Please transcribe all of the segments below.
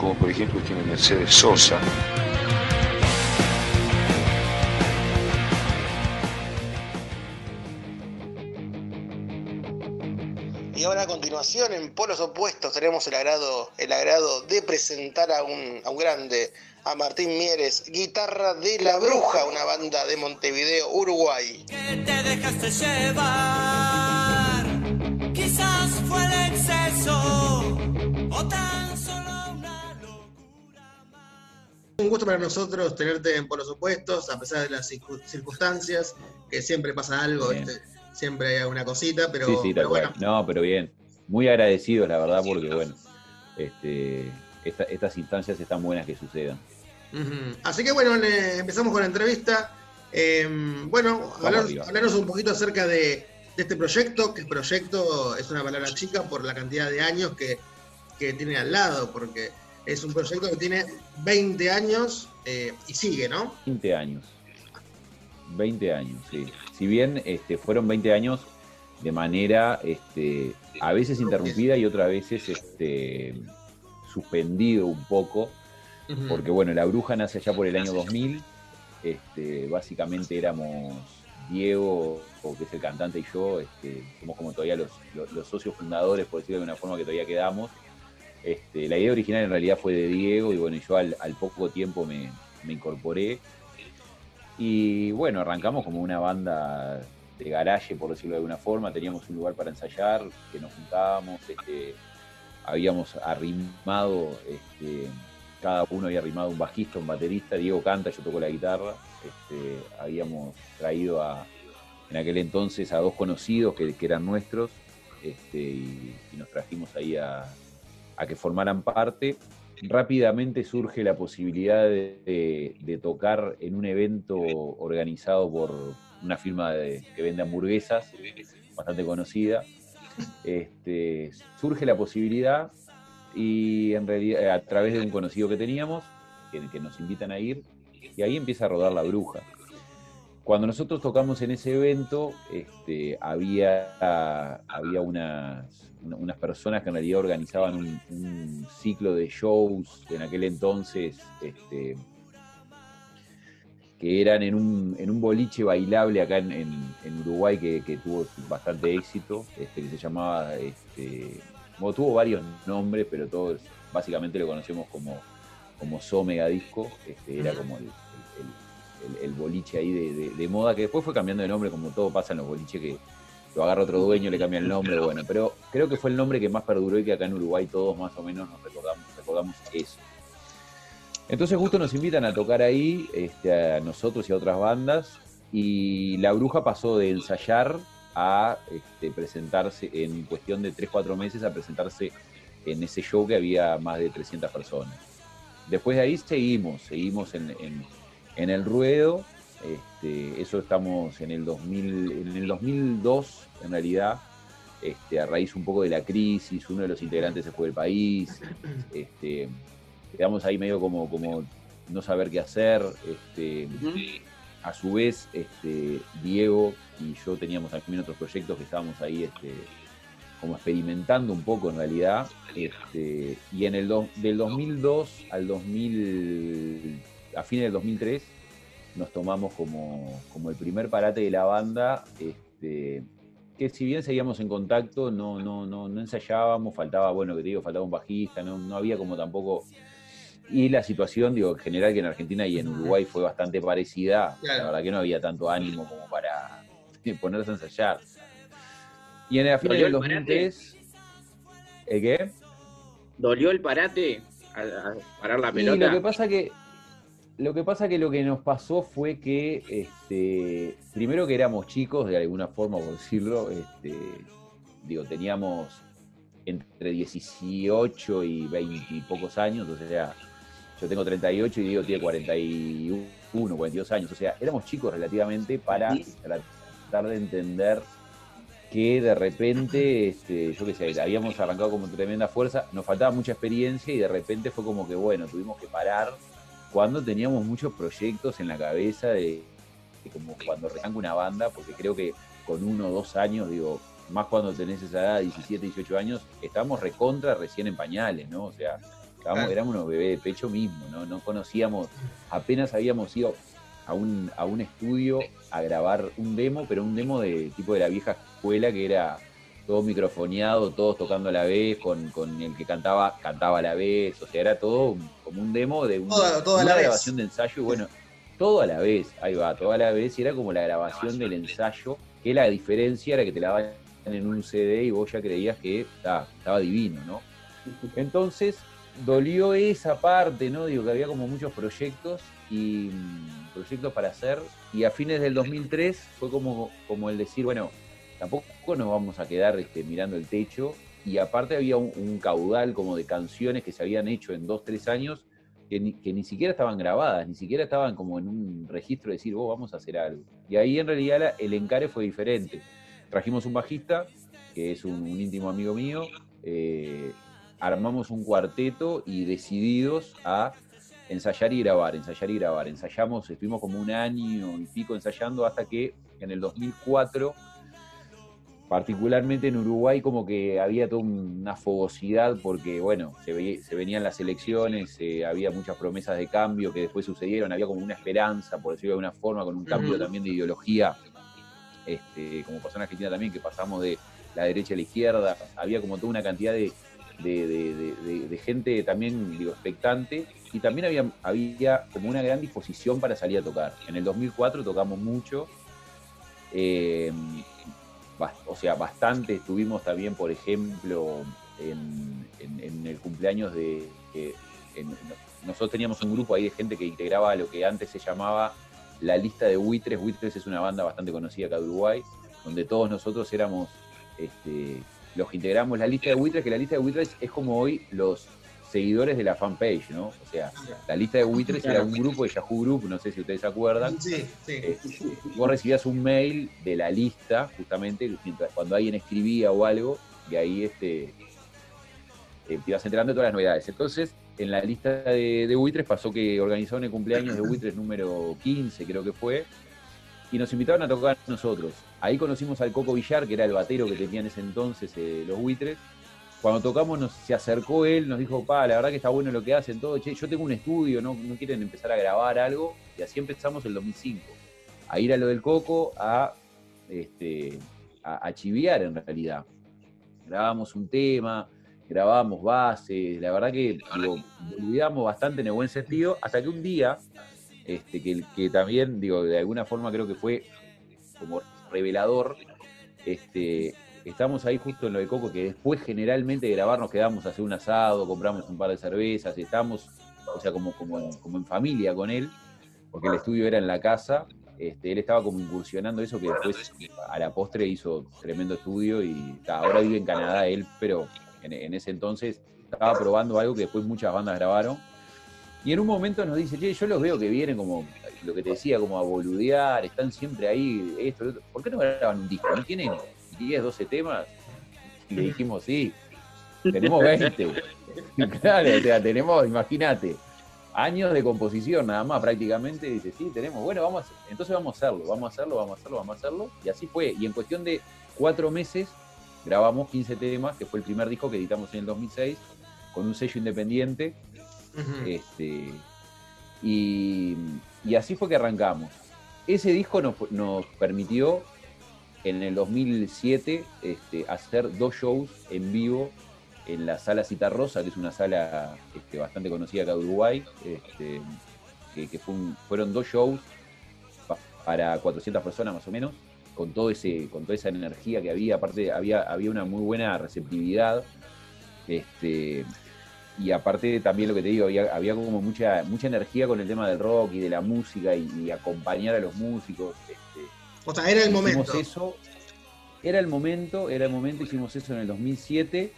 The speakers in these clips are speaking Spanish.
como por ejemplo tiene Mercedes Sosa. Y ahora a continuación, en polos opuestos, tenemos el agrado, el agrado de presentar a un, a un grande, a Martín Mieres, guitarra de La Bruja, una banda de Montevideo, Uruguay. que te dejaste llevar. Un gusto para nosotros tenerte en polos opuestos, a pesar de las circu- circunstancias, que siempre pasa algo, siempre hay alguna cosita, pero, sí, sí, pero bueno. No, pero bien. Muy agradecidos, la verdad, porque bueno, este, esta- estas instancias están buenas que sucedan. Así que bueno, empezamos con la entrevista. Eh, bueno, hablar- arriba. hablarnos un poquito acerca de, de este proyecto, que proyecto es una palabra chica por la cantidad de años que, que tiene al lado, porque es un proyecto que tiene 20 años eh, y sigue, ¿no? 20 años. 20 años, sí. Si bien este, fueron 20 años de manera este, a veces interrumpida y otras veces este, suspendido un poco, porque bueno, La Bruja nace allá por el año 2000, este, básicamente éramos Diego, o que es el cantante, y yo, este, somos como todavía los, los- los socios fundadores, por decirlo de una forma que todavía quedamos. Este, la idea original en realidad fue de Diego, y bueno, yo al, al poco tiempo me, me incorporé. Y bueno, arrancamos como una banda de garaje, por decirlo de alguna forma. Teníamos un lugar para ensayar, que nos juntábamos, este, habíamos arrimado, este, cada uno había arrimado un bajista, un baterista, Diego canta, yo toco la guitarra. Este, habíamos traído en aquel entonces a dos conocidos que, eran nuestros y, y nos trajimos ahí a, a que formaran parte. Rápidamente surge la posibilidad de, tocar en un evento organizado por una firma de- que vende hamburguesas, bastante conocida. Este, surge la posibilidad y en realidad a través de un conocido que teníamos, que nos invitan a ir, y ahí empieza a rodar la bruja. Cuando nosotros tocamos en ese evento, este, había, había unas, una- unas personas que en realidad organizaban un, un ciclo de shows en aquel entonces, este, que eran en un, en un boliche bailable acá en, en- en Uruguay que, que tuvo bastante éxito, este, que se llamaba, este, bueno, tuvo varios nombres, pero todos básicamente lo conocemos como, como So Megadisco, este, era como el, el- boliche ahí de, de- de moda, que después fue cambiando de nombre, como todo pasa en los boliches, que lo agarra otro dueño, le cambia el nombre, bueno, pero creo que fue el nombre que más perduró y que acá en Uruguay todos más o menos nos recordamos, recordamos eso. Entonces justo nos invitan a tocar ahí, este, a nosotros y a otras bandas, y La Bruja pasó de ensayar a este, presentarse en cuestión de 3-4 meses, a presentarse en ese show que había más de 300 personas. Después de ahí seguimos, seguimos en, en- en el ruedo, este, eso estamos en el, 2000, en el 2002 en realidad, este, a raíz un poco de la crisis, uno de los integrantes se fue del país, este, quedamos ahí medio como, como no saber qué hacer. Este, A su vez, este, Diego y yo teníamos también otros proyectos que estábamos ahí este, como experimentando un poco en realidad. Este, y en el do- del 2002 al 2000, a fines del 2003, nos tomamos como, como el primer parate de la banda. Este, que si bien seguíamos en contacto, no, no, no, no ensayábamos, faltaba, bueno, que te digo, faltaba un bajista, no, no había como tampoco. Y la situación, digo, en general que en Argentina y en Uruguay fue bastante parecida. Claro. La verdad que no había tanto ánimo como para ponerse a ensayar. Y en el final ¿Dolió del el parate? 2003. ¿El qué? ¿Dolió el parate a, a parar la Y pelota? lo que pasa que lo que pasa que lo que nos pasó fue que este, primero que éramos chicos de alguna forma por decirlo, este, digo, teníamos entre 18 y 20 y pocos años, o sea, yo tengo 38 y Diego tiene 41, 42 años. O sea, éramos chicos relativamente para tratar de entender que de repente, este, yo qué sé, habíamos arrancado como tremenda fuerza, nos faltaba mucha experiencia y de repente fue como que, bueno, tuvimos que parar cuando teníamos muchos proyectos en la cabeza de, de como cuando arranca una banda, porque creo que con uno o dos años, digo, más cuando tenés esa edad, 17, 18 años, estábamos recontra recién en pañales, ¿no? O sea, estábamos, éramos unos bebés de pecho mismo, ¿no? No conocíamos, apenas habíamos ido a un, a un estudio a grabar un demo, pero un demo de tipo de la vieja escuela que era todo microfoneado, todos tocando a la vez, con, con el que cantaba, cantaba a la vez, o sea, era todo como un demo de Todo- todo una vez. grabación de ensayo, y bueno, todo a la vez, ahí va, todo a la vez, y era como la grabación del ensayo, que la diferencia era que te la daban en un CD y vos ya creías que ah, estaba divino, ¿no? Entonces, dolió esa parte, ¿no? Digo que había como muchos proyectos y mm, proyectos para hacer, y a fines del 2003 fue como, como el decir, bueno, tampoco nos vamos a quedar este, mirando el techo, y aparte había un, caudal como de canciones que se habían hecho en dos, tres años, que ni, que ni siquiera estaban grabadas, ni siquiera estaban como en un registro de decir, vos vamos a hacer algo. Y ahí en realidad el encare fue diferente. Trajimos un bajista, que es un, un íntimo amigo mío, eh, armamos un cuarteto y decididos a ensayar y grabar, ensayar y grabar. Ensayamos, estuvimos como un año y pico ensayando hasta que en el 2004 particularmente en Uruguay como que había toda una fogosidad porque, bueno, se, venían las elecciones, eh, había muchas promesas de cambio que después sucedieron, había como una esperanza, por decirlo de alguna forma, con un cambio también de ideología, este, como pasó en Argentina también, que pasamos de la derecha a la izquierda, había como toda una cantidad de, de- gente también, digo, expectante, y también había, había como una gran disposición para salir a tocar. En el 2004 tocamos mucho, eh, o sea, bastante. Estuvimos también, por ejemplo, en, el cumpleaños de... en- nosotros teníamos un grupo ahí de gente que integraba lo que antes se llamaba la lista de Buitres. Buitres es una banda bastante conocida acá de Uruguay, donde todos nosotros éramos este, los que integramos la lista de Buitres, que la lista de Buitres es como hoy los seguidores de la fanpage, ¿no? O sea, la lista de Buitres era un grupo de Yahoo Group, no sé si ustedes se acuerdan, Sí, sí. eh, vos recibías un mail de la lista, justamente, mientras- cuando alguien escribía o algo, y ahí este, eh, te ibas enterando de todas las novedades. Entonces, en la lista de, de Buitres pasó que organizaron el cumpleaños de Buitres número 15, creo que fue, y nos invitaron a tocar nosotros. Ahí conocimos al Coco Villar, que era el batero que tenían en ese entonces eh, los Buitres. Cuando tocamos nos, se acercó él, nos dijo, pa, la verdad que está bueno lo que hacen, todo, che, yo tengo un estudio, ¿no, quieren empezar a grabar algo? Y así empezamos el 2005 a ir a lo del coco a, este, a, chiviar en realidad. Grabamos un tema, grabábamos bases, la verdad que digo, boludeamos bastante en el buen sentido, hasta que un día, este, que también, digo, de alguna forma creo que fue como revelador, este, estamos ahí justo en lo de Coco, que después generalmente de grabar nos quedamos a hacer un asado, compramos un par de cervezas, y estamos, o sea, como, como, en, como en familia con él, porque el estudio era en la casa, este, él estaba como incursionando eso, que después a la postre hizo tremendo estudio y ta, ahora vive en Canadá él, pero en, en ese entonces estaba probando algo que después muchas bandas grabaron. Y en un momento nos dice, che, yo los veo que vienen como, lo que te decía, como a boludear, están siempre ahí, esto, lo otro. ¿Por qué no graban un disco? ¿No tienen 10, 12 temas? Y le dijimos, sí, tenemos 20. claro, o sea, tenemos, imagínate, años de composición nada más prácticamente. Dice, sí, tenemos, bueno, vamos a, entonces vamos a hacerlo, vamos a hacerlo, vamos a hacerlo, vamos a hacerlo. Y así fue. Y en cuestión de cuatro meses grabamos 15 temas, que fue el primer disco que editamos en el 2006, con un sello independiente. Este, y, y así fue que arrancamos. Ese disco nos, nos permitió en el 2007 este, hacer dos shows en vivo en la sala Citarrosa, que es una sala este, bastante conocida acá de Uruguay, este, que, fueron dos shows pa- para 400 personas más o menos, con, todo ese, con toda esa energía que había, aparte había, había una muy buena receptividad. Este, y aparte también lo que te digo, había, había como mucha, mucha energía con el tema del rock y de la música y, y acompañar a los músicos. Este, O sea, era el hicimos momento. eso, era el momento, era el momento, hicimos eso en el 2007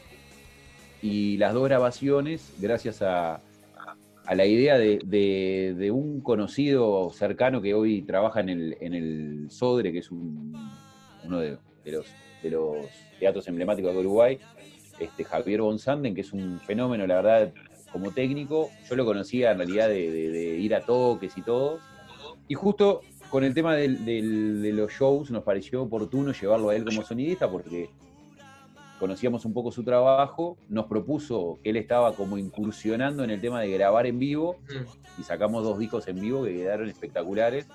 y las dos grabaciones, gracias a, a la idea de, de- de un conocido cercano que hoy trabaja en el, en el Sodre, que es un- uno de, de los, de los teatros emblemáticos de Uruguay, este, Javier Bonsanden, que es un fenómeno, la verdad, como técnico. Yo lo conocía en realidad de ir a toques y todo. Y justo con el tema del- del- de los shows nos pareció oportuno llevarlo a él como sonidista porque conocíamos un poco su trabajo, nos propuso que él estaba como incursionando en el tema de grabar en vivo y sacamos dos discos en vivo que quedaron espectaculares.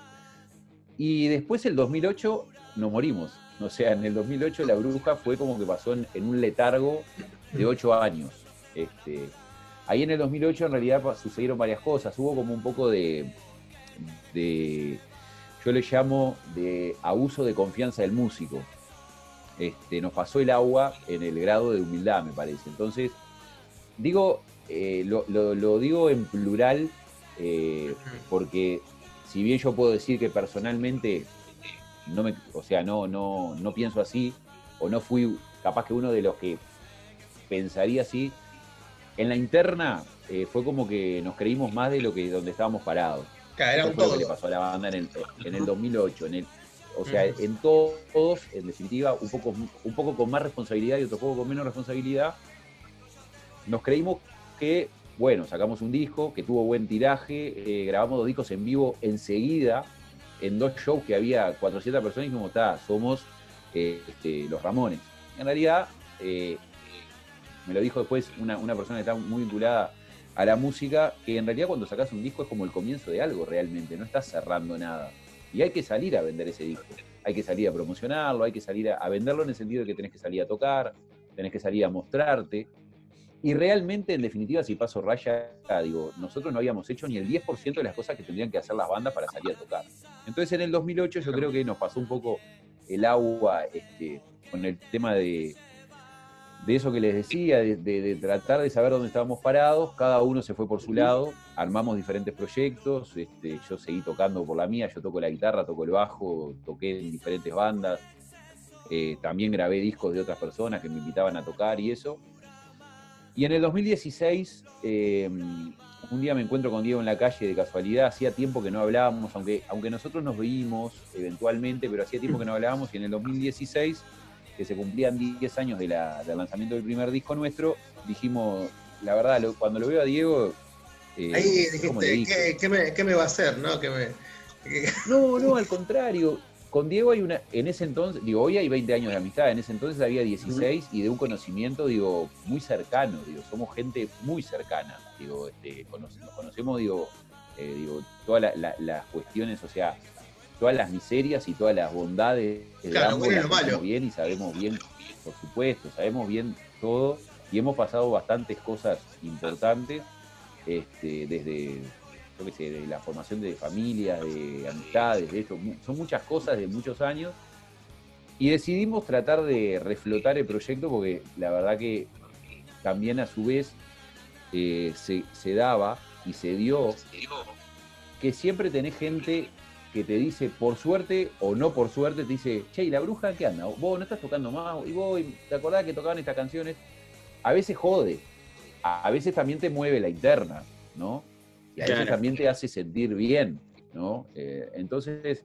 Y después el 2008 nos morimos. O sea, en el 2008 La Bruja fue como que pasó en, en un letargo de ocho años. Este, ahí en el 2008 en realidad sucedieron varias cosas. Hubo como un poco de, de yo le llamo de abuso de confianza del músico. Este, nos pasó el agua en el grado de humildad, me parece. Entonces, digo, eh, lo, lo- lo digo en plural eh, porque si bien yo puedo decir que personalmente no me, o sea, no, no, no pienso así, o no fui capaz que uno de los que pensaría así, en la interna eh, fue como que nos creímos más de lo que donde estábamos parados. Claro, era Eso un fue lo que le pasó a la banda en el, en el 2008. En el, o sea, en todos, en definitiva, un poco, un poco con más responsabilidad y otro poco con menos responsabilidad, nos creímos que, bueno, sacamos un disco que tuvo buen tiraje, eh, grabamos dos discos en vivo enseguida, en dos shows que había 400 personas y dijimos, está, somos eh, este, los Ramones. En realidad, eh, me lo dijo después una, una persona que está muy vinculada a la música, que en realidad cuando sacas un disco es como el comienzo de algo realmente, no estás cerrando nada. Y hay que salir a vender ese disco, hay que salir a promocionarlo, hay que salir a, venderlo en el sentido de que tenés que salir a tocar, tenés que salir a mostrarte. Y realmente, en definitiva, si paso raya, digo, nosotros no habíamos hecho ni el 10% de las cosas que tendrían que hacer las bandas para salir a tocar. Entonces, en el 2008 yo creo que nos pasó un poco el agua este, con el tema de, de eso que les decía, de, de- de tratar de saber dónde estábamos parados, cada uno se fue por su lado, armamos diferentes proyectos, este, yo seguí tocando por la mía, yo toco la guitarra, toco el bajo, toqué en diferentes bandas, eh, también grabé discos de otras personas que me invitaban a tocar y eso. Y en el 2016, eh, un día me encuentro con Diego en la calle de casualidad, hacía tiempo que no hablábamos, aunque, aunque nosotros nos veímos eventualmente, pero hacía tiempo que no hablábamos y en el 2016 que se cumplían 10 años de la- del lanzamiento del primer disco nuestro, dijimos, la verdad, lo- cuando lo veo a Diego, eh, Ahí dijiste. ¿qué, qué me, qué me va a hacer? ¿no? ¿Qué me, No, no, al contrario. Con Diego hay una, en ese entonces, digo, hoy hay 20 años de amistad, en ese entonces había 16 y de un conocimiento, digo, muy cercano, digo, somos gente muy cercana, digo, este, nos conocemos, digo, eh, digo, todas la- la- las cuestiones, o sea, todas las miserias y todas las bondades de Claro, ambos bueno las malo. bien y sabemos bien, por supuesto, sabemos bien todo y hemos pasado bastantes cosas importantes, este, desde yo qué sé, de la formación de familias, de amistades, de esto, son muchas cosas de muchos años. Y decidimos tratar de reflotar el proyecto porque la verdad que también a su vez eh, se, se daba y se dio que siempre tenés gente que te dice por suerte o no por suerte, te dice, che, ¿y la bruja qué anda? Vos no estás tocando más, y vos, ¿te acordás que tocaban estas canciones? A veces jode, a a veces también te mueve la interna, ¿no? Y a veces también te hace sentir bien, ¿no? Eh, entonces,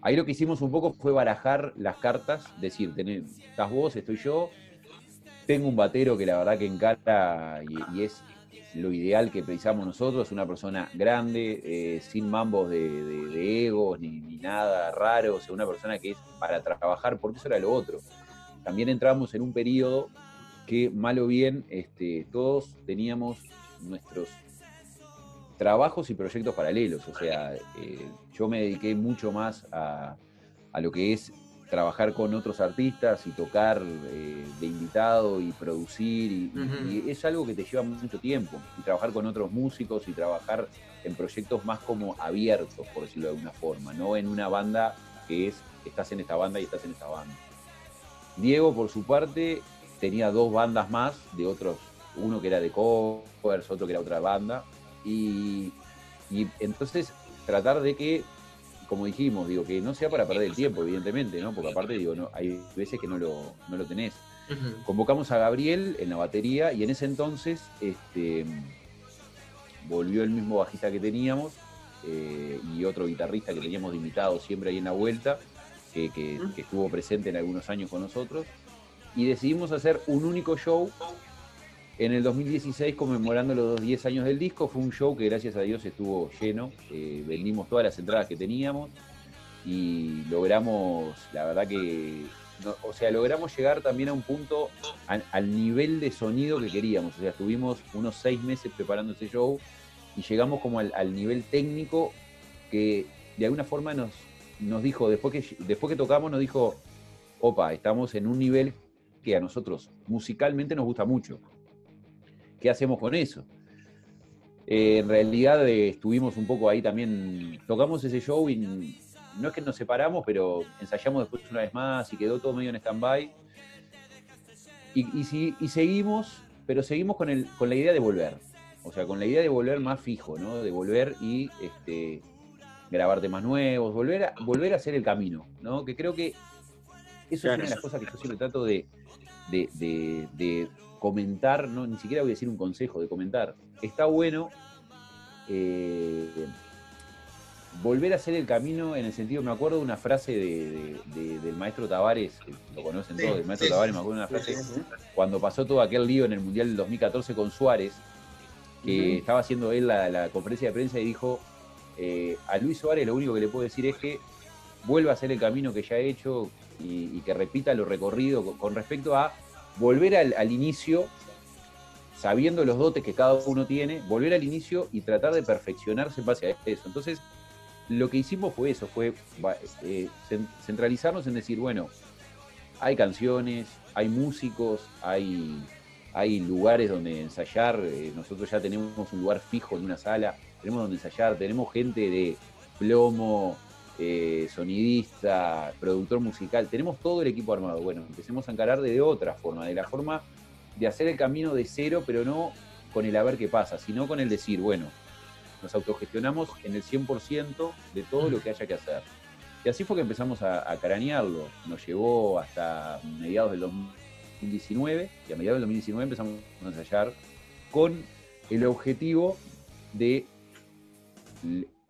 ahí lo que hicimos un poco fue barajar las cartas, decir, tenés, estás vos, estoy yo, tengo un batero que la verdad que encara y, y es lo ideal que precisamos nosotros, una persona grande, eh, sin mambos de, egos ni, ni nada raro, o sea, una persona que es para trabajar, porque eso era lo otro. También entramos en un periodo que, mal o bien, este, todos teníamos nuestros trabajos y proyectos paralelos. O sea, eh, yo me dediqué mucho más a, a lo que es trabajar con otros artistas y tocar eh, de invitado y producir. Y, es algo que te lleva mucho tiempo. Y trabajar con otros músicos y trabajar en proyectos más como abiertos, por decirlo de alguna forma, no en una banda que es, estás en esta banda y estás en esta banda. Diego, por su parte, tenía dos bandas más de otros, uno que era de covers, otro que era otra banda, y, y entonces tratar de que, como dijimos, digo, que no sea para perder el tiempo, evidentemente, ¿no? Porque aparte, digo, no, hay veces que no lo, no lo tenés. Convocamos a Gabriel en la batería y en ese entonces este, volvió el mismo bajista que teníamos eh, y otro guitarrista que teníamos de invitado siempre ahí en la vuelta, que, que- que estuvo presente en algunos años con nosotros. Y decidimos hacer un único show en el 2016 conmemorando los 10 años del disco. Fue un show que gracias a Dios estuvo lleno. eh, vendimos todas las entradas que teníamos y logramos, la verdad que, o sea, logramos llegar también a un punto, al, al nivel de sonido que queríamos. O sea, estuvimos unos seis meses preparando ese show y llegamos como al, al nivel técnico que de alguna forma nos, nos dijo, después que, después que tocamos, nos dijo, opa, estamos en un nivel que a nosotros musicalmente nos gusta mucho. ¿Qué hacemos con eso? Eh, en realidad eh, estuvimos un poco ahí también, tocamos ese show y no es que nos separamos, pero ensayamos después una vez más y quedó todo medio en stand-by. Y, y si- y seguimos, pero seguimos con, el, con la idea de volver. O sea, con la idea de volver más fijo, ¿no? De volver y este, grabar temas nuevos, volver a, volver a hacer el camino, ¿no? Que creo que eso Claro. es una de las cosas que yo siempre trato de, de- de- de comentar, no, ni siquiera voy a decir un consejo, de comentar. Está bueno eh, volver a hacer el camino en el sentido, me acuerdo de una frase de- de- de- del maestro Tavares, lo conocen todos, del maestro Tavares, me acuerdo de una frase, cuando pasó todo aquel lío en el Mundial del 2014 con Suárez, que estaba haciendo él la, la conferencia de prensa y dijo, eh, a Luis Suárez lo único que le puedo decir es que vuelva a hacer el camino que ya ha hecho y, y que repita lo recorrido con, con respecto a volver al, inicio, sabiendo los dotes que cada uno tiene, volver al inicio y tratar de perfeccionarse en base a eso. Entonces, lo que hicimos fue eso, fue eh, cen- centralizarnos en decir, bueno, hay canciones, hay músicos, hay, hay lugares donde ensayar, eh, nosotros ya tenemos un lugar fijo en una sala, tenemos donde ensayar, tenemos gente de plomo, eh, sonidista, productor musical, tenemos todo el equipo armado. Bueno, empecemos a encarar de otra forma, de la forma de hacer el camino de cero, pero no con el a ver qué pasa, sino con el decir, bueno, nos autogestionamos en el 100% de todo lo que haya que hacer. Y así fue que empezamos a, a. Nos llevó hasta mediados del 2019 y a mediados del 2019 empezamos a ensayar con el objetivo de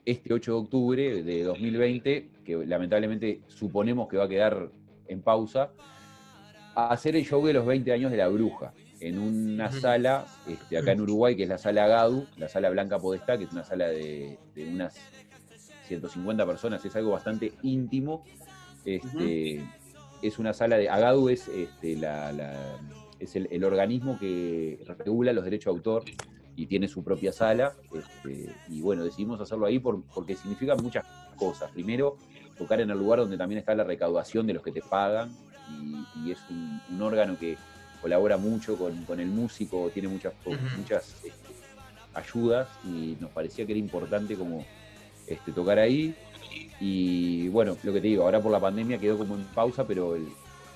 este 8 de octubre de 2020, que lamentablemente suponemos que va a quedar en pausa, a hacer el show de los 20 años de la bruja en una sala este, acá en Uruguay, que es la sala Gadu, la sala Blanca Podestá, que es una sala de, de unas 150 personas, es algo bastante íntimo. Este, Es una sala de. Agadu es, este, la, la- es el, el organismo que regula los derechos de autor y tiene su propia sala. este, y bueno, decidimos hacerlo ahí por- porque significa muchas cosas. Primero, tocar en el lugar donde también está la recaudación de los que te pagan y, y es un, un órgano que colabora mucho con, con el músico, tiene muchas, Ujú. muchas este, ayudas y nos parecía que era importante como este, tocar ahí. Y bueno, lo que te digo, ahora por la pandemia quedó como en pausa, pero el-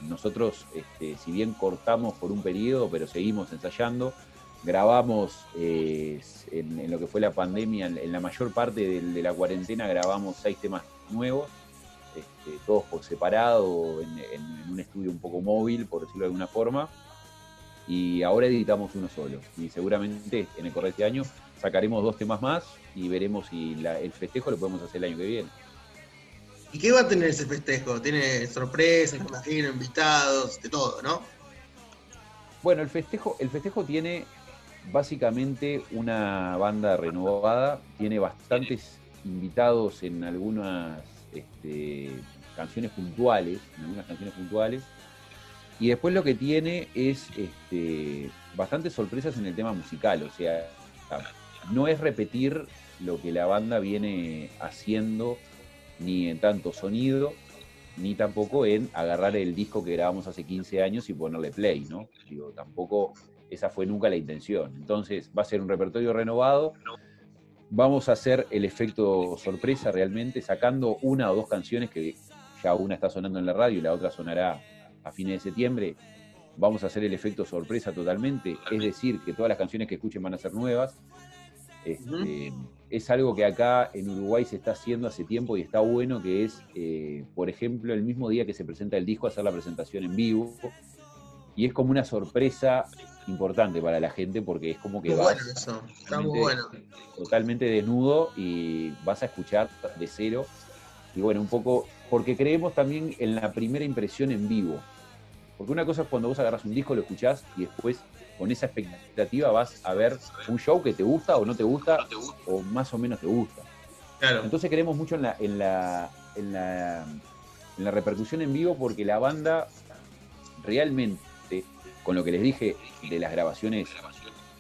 nosotros, este, si bien cortamos por un periodo, pero seguimos ensayando, grabamos eh, en, en lo que fue la pandemia, en, en la mayor parte del- de, la cuarentena grabamos seis temas nuevos, este, todos por separado, en, un estudio un poco móvil, por decirlo de alguna forma. Y ahora editamos uno solo. Y seguramente en el correr de este año sacaremos dos temas más y veremos si la- el festejo lo podemos hacer el año que viene. ¿Y qué va a tener ese festejo? Tiene sorpresas, imagino, invitados, de todo, ¿no? Bueno, el festejo, el festejo tiene básicamente una banda renovada, tiene bastantes invitados en algunas este, canciones puntuales, en algunas canciones puntuales. Y después lo que tiene es este, bastantes sorpresas en el tema musical, o sea, no es repetir lo que la banda viene haciendo ni en tanto sonido, ni tampoco en agarrar el disco que grabamos hace 15 años y ponerle play, ¿no? Digo, tampoco esa fue nunca la intención. Entonces, va a ser un repertorio renovado. Vamos a hacer el efecto sorpresa realmente, sacando una o dos canciones que ya una está sonando en la radio y la otra sonará a fines de septiembre. Vamos a hacer el efecto sorpresa totalmente, es decir, que todas las canciones que escuchen van a ser nuevas. Este, Es algo que acá en Uruguay se está haciendo hace tiempo y está bueno, que es, eh, por ejemplo, el mismo día que se presenta el disco, hacer la presentación en vivo. Y es como una sorpresa importante para la gente porque es como que vas bueno eso. Está muy totalmente- bueno. totalmente desnudo y vas a escuchar de cero. Y bueno, un poco, porque creemos también en la primera impresión en vivo. Porque una cosa es cuando vos agarras un disco, lo escuchás y después con esa expectativa vas a ver un show que te gusta o no te gusta o más o menos te gusta. Claro. Entonces creemos mucho en la, en la, en la, en la repercusión en vivo porque la banda realmente, con lo que les dije de las grabaciones,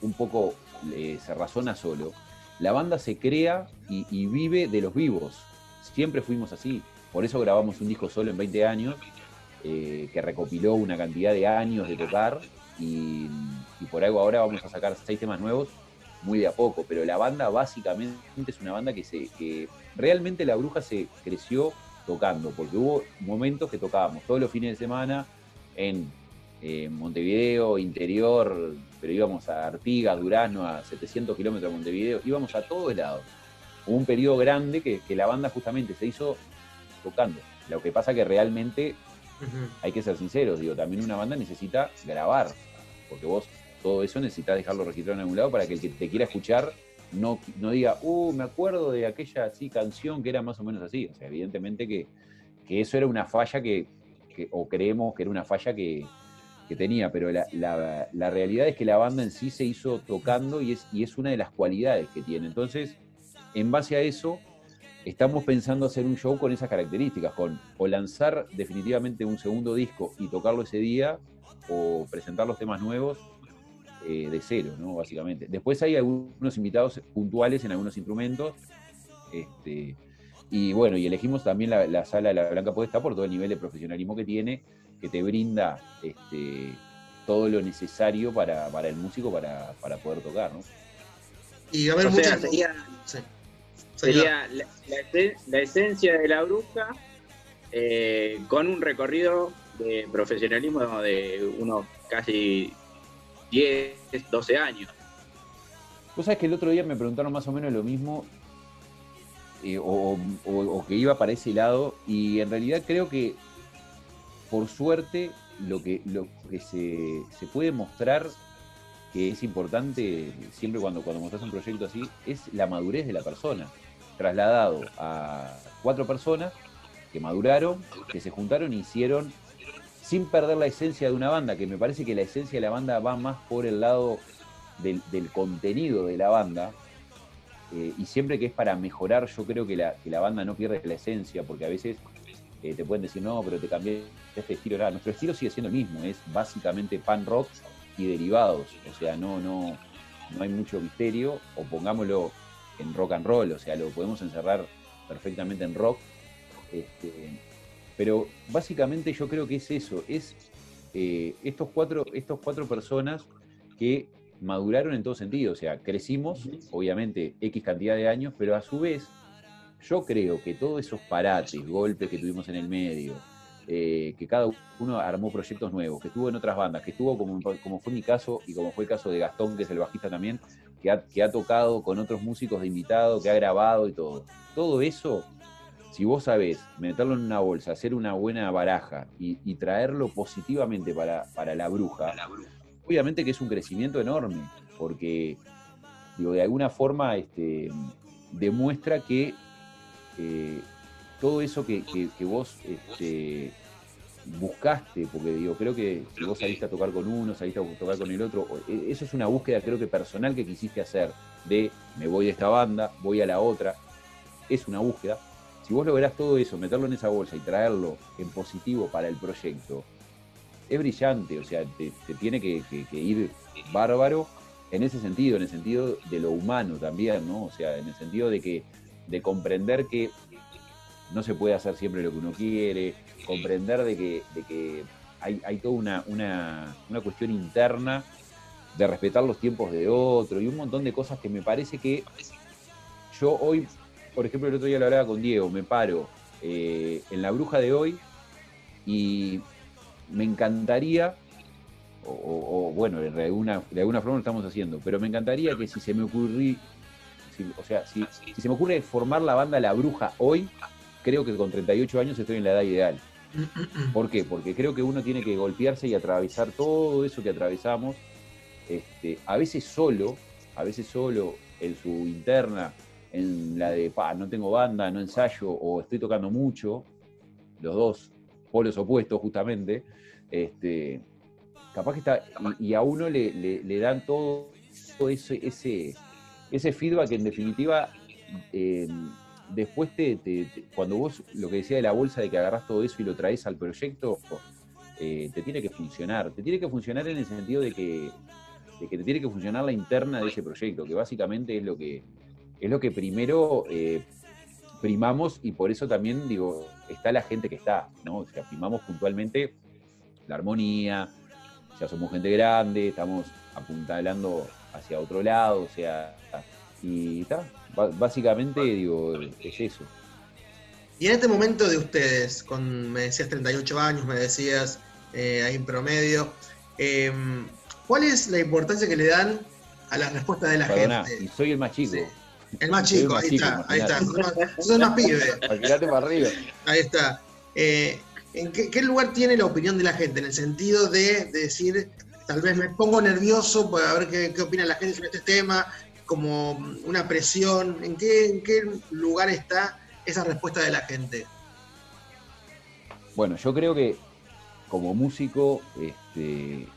un poco eh, se razona solo. La banda se crea y, vive de los vivos. Siempre fuimos así. Por eso grabamos un disco solo en 20 años, eh, que recopiló una cantidad de años de tocar y, y por algo ahora vamos a sacar seis temas nuevos muy de a poco, pero la banda básicamente es una banda que se que realmente la bruja se creció tocando, porque hubo momentos que tocábamos todos los fines de semana en eh, Montevideo, interior, pero íbamos a Artigas, Durazno, a 700 kilómetros de Montevideo, íbamos a todos lados. Hubo un periodo grande que, que la banda justamente se hizo tocando. Lo que pasa que realmente hay que ser sinceros, digo, también una banda necesita grabar, porque vos todo eso necesitas dejarlo registrado en algún lado para que el que te quiera escuchar no, no diga, uh, me acuerdo de aquella así canción que era más o menos así. O sea, evidentemente que, que eso era una falla que, que- o creemos que era una falla que, que tenía, pero la, la- la realidad es que la banda en sí se hizo tocando y es, y es una de las cualidades que tiene. Entonces, en base a eso, estamos pensando hacer un show con esas características, con o lanzar definitivamente un segundo disco y tocarlo ese día, o presentar los temas nuevos eh, de cero, ¿no? Básicamente. Después hay algunos invitados puntuales en algunos instrumentos. Este, y bueno, y elegimos también la, la sala de la Blanca Podestá por todo el nivel de profesionalismo que tiene, que te brinda este, todo lo necesario para, para el músico para, para poder tocar, ¿no? Y a haber O sea, sería, Sí. Sería la, la esen- la esencia de la bruja eh, con un recorrido de profesionalismo de unos casi 10, 12 años. Vos sabés que el otro día me preguntaron más o menos lo mismo, eh, o, o- o que iba para ese lado, y en realidad creo que, por suerte, lo que, se, puede mostrar que es importante siempre cuando, cuando un proyecto así, es la madurez de la persona, trasladado a cuatro personas que maduraron, que se juntaron y hicieron, sin perder la esencia de una banda, que me parece que la esencia de la banda va más por el lado del, del contenido de la banda, eh, y siempre que es para mejorar, yo creo que la, que la banda no pierde la esencia, porque a veces eh, te pueden decir, no, pero te cambié este estilo. Nada, nuestro estilo sigue siendo el mismo, es básicamente pan rock y derivados, o sea, no, no, no hay mucho misterio, o pongámoslo en rock and roll, o sea, lo podemos encerrar perfectamente en rock. Este, pero básicamente yo creo que es eso, es eh, estos, cuatro, estos cuatro personas que maduraron en todo sentido, o sea, crecimos, obviamente, X cantidad de años, pero a su vez, yo creo que todos esos parates, golpes que tuvimos en el medio, eh, que cada uno armó proyectos nuevos, que estuvo en otras bandas, que estuvo como, como fue mi caso y como fue el caso de Gastón, que es el bajista también, que ha, tocado con otros músicos de invitado, que ha grabado y todo. Todo eso, si vos sabés meterlo en una bolsa, hacer una buena baraja y, y traerlo positivamente para, para la bruja, obviamente que es un crecimiento enorme, porque digo, de alguna forma este, demuestra que eh, todo eso que, que- que vos este, buscaste, porque digo, creo que si vos saliste a tocar con uno, saliste a tocar con el otro, e- eso es una búsqueda creo que personal que quisiste hacer, de me voy de esta banda, voy a la otra, es una búsqueda. Si vos lográs todo eso, meterlo en esa bolsa y traerlo en positivo para el proyecto, es brillante, o sea, te, te tiene que, que- que ir bárbaro en ese sentido, en el sentido de lo humano también, ¿no? O sea, en el sentido de que, de comprender que no se puede hacer siempre lo que uno quiere, comprender de que, de que hay, hay toda una, una, una cuestión interna de respetar los tiempos de otro y un montón de cosas que me parece que yo hoy, por ejemplo, el otro día lo hablaba con Diego, me paro eh, en la bruja de hoy y me encantaría, o, o- bueno, de alguna, de alguna forma lo estamos haciendo, pero me encantaría que si se me ocurrí, o sea, si, si se me ocurre formar la banda La Bruja hoy, creo que con 38 años estoy en la edad ideal. ¿Por qué? Porque creo que uno tiene que golpearse y atravesar todo eso que atravesamos este, a veces solo, a veces solo en su interna, en la de, pa, no tengo banda, no ensayo, o estoy tocando mucho, los dos polos opuestos justamente, este, capaz que está, y, y a uno le, le- le dan todo ese, ese, ese feedback en definitiva eh, después te, cuando vos lo que decía de la bolsa de que agarrás todo eso y lo traes al proyecto, eh, te tiene que funcionar. Te tiene que funcionar en el sentido de que, de que te tiene que funcionar la interna de ese proyecto, que básicamente es lo que, es lo que primero eh, primamos y por eso también digo, está la gente que está, ¿no? O sea, primamos puntualmente la armonía, ya somos gente grande, estamos apuntalando hacia otro lado, o sea, y está, básicamente digo, es eso. Y en este momento de ustedes, con, me decías 38 años, me decías eh, ahí en promedio, eh, ¿cuál es la importancia que le dan a las respuestas de la Perdona, gente? y soy el más chico. El más chico, más ahí chico, está, ahí está. imaginate. Sos más pibe. Para arriba. Ahí está. Eh, ¿En qué, qué lugar tiene la opinión de la gente? En el sentido de, de decir, tal vez me pongo nervioso para ver qué, qué opina la gente sobre este tema, como una presión. ¿En qué, en qué lugar está esa respuesta de la gente? Bueno, yo creo que como músico, este,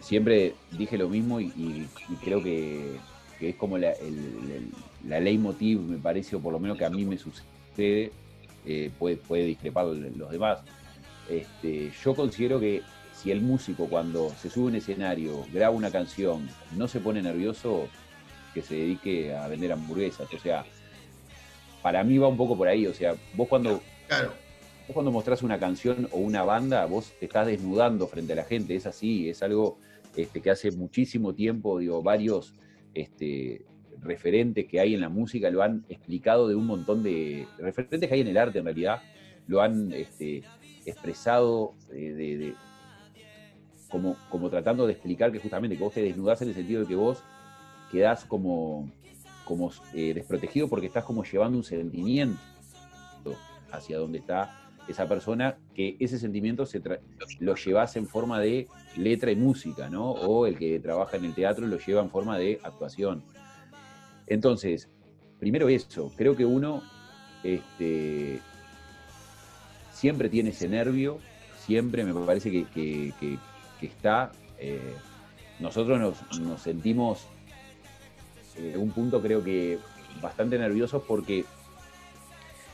siempre dije lo mismo y, creo que, que es como la, la leitmotiv, me parece, o por lo menos que a mí me sucede, eh, puede, puede discrepar los demás. Este, yo considero que si el músico cuando se sube a un escenario, graba una canción, no se pone nervioso, que se dedique a vender hamburguesas. O sea, para mí va un poco por ahí. O sea, vos cuando Claro. Vos cuando mostrás una canción o una banda, vos te estás desnudando frente a la gente, es así, es algo este, que hace muchísimo tiempo, digo, varios este, referentes que hay en la música lo han explicado de un montón de referentes que hay en el arte en realidad, lo han este, expresado eh, de, de- como, como tratando de explicar que justamente que vos te desnudás en el sentido de que vos quedás como, como eh, desprotegido porque estás como llevando un sentimiento hacia donde está esa persona, que ese sentimiento se lo llevas en forma de letra y música, ¿no? O el que trabaja en el teatro lo lleva en forma de actuación. Entonces, primero eso, creo que uno este, siempre tiene ese nervio, siempre me parece que- que está. eh, nosotros nos, sentimos en un punto creo que bastante nerviosos porque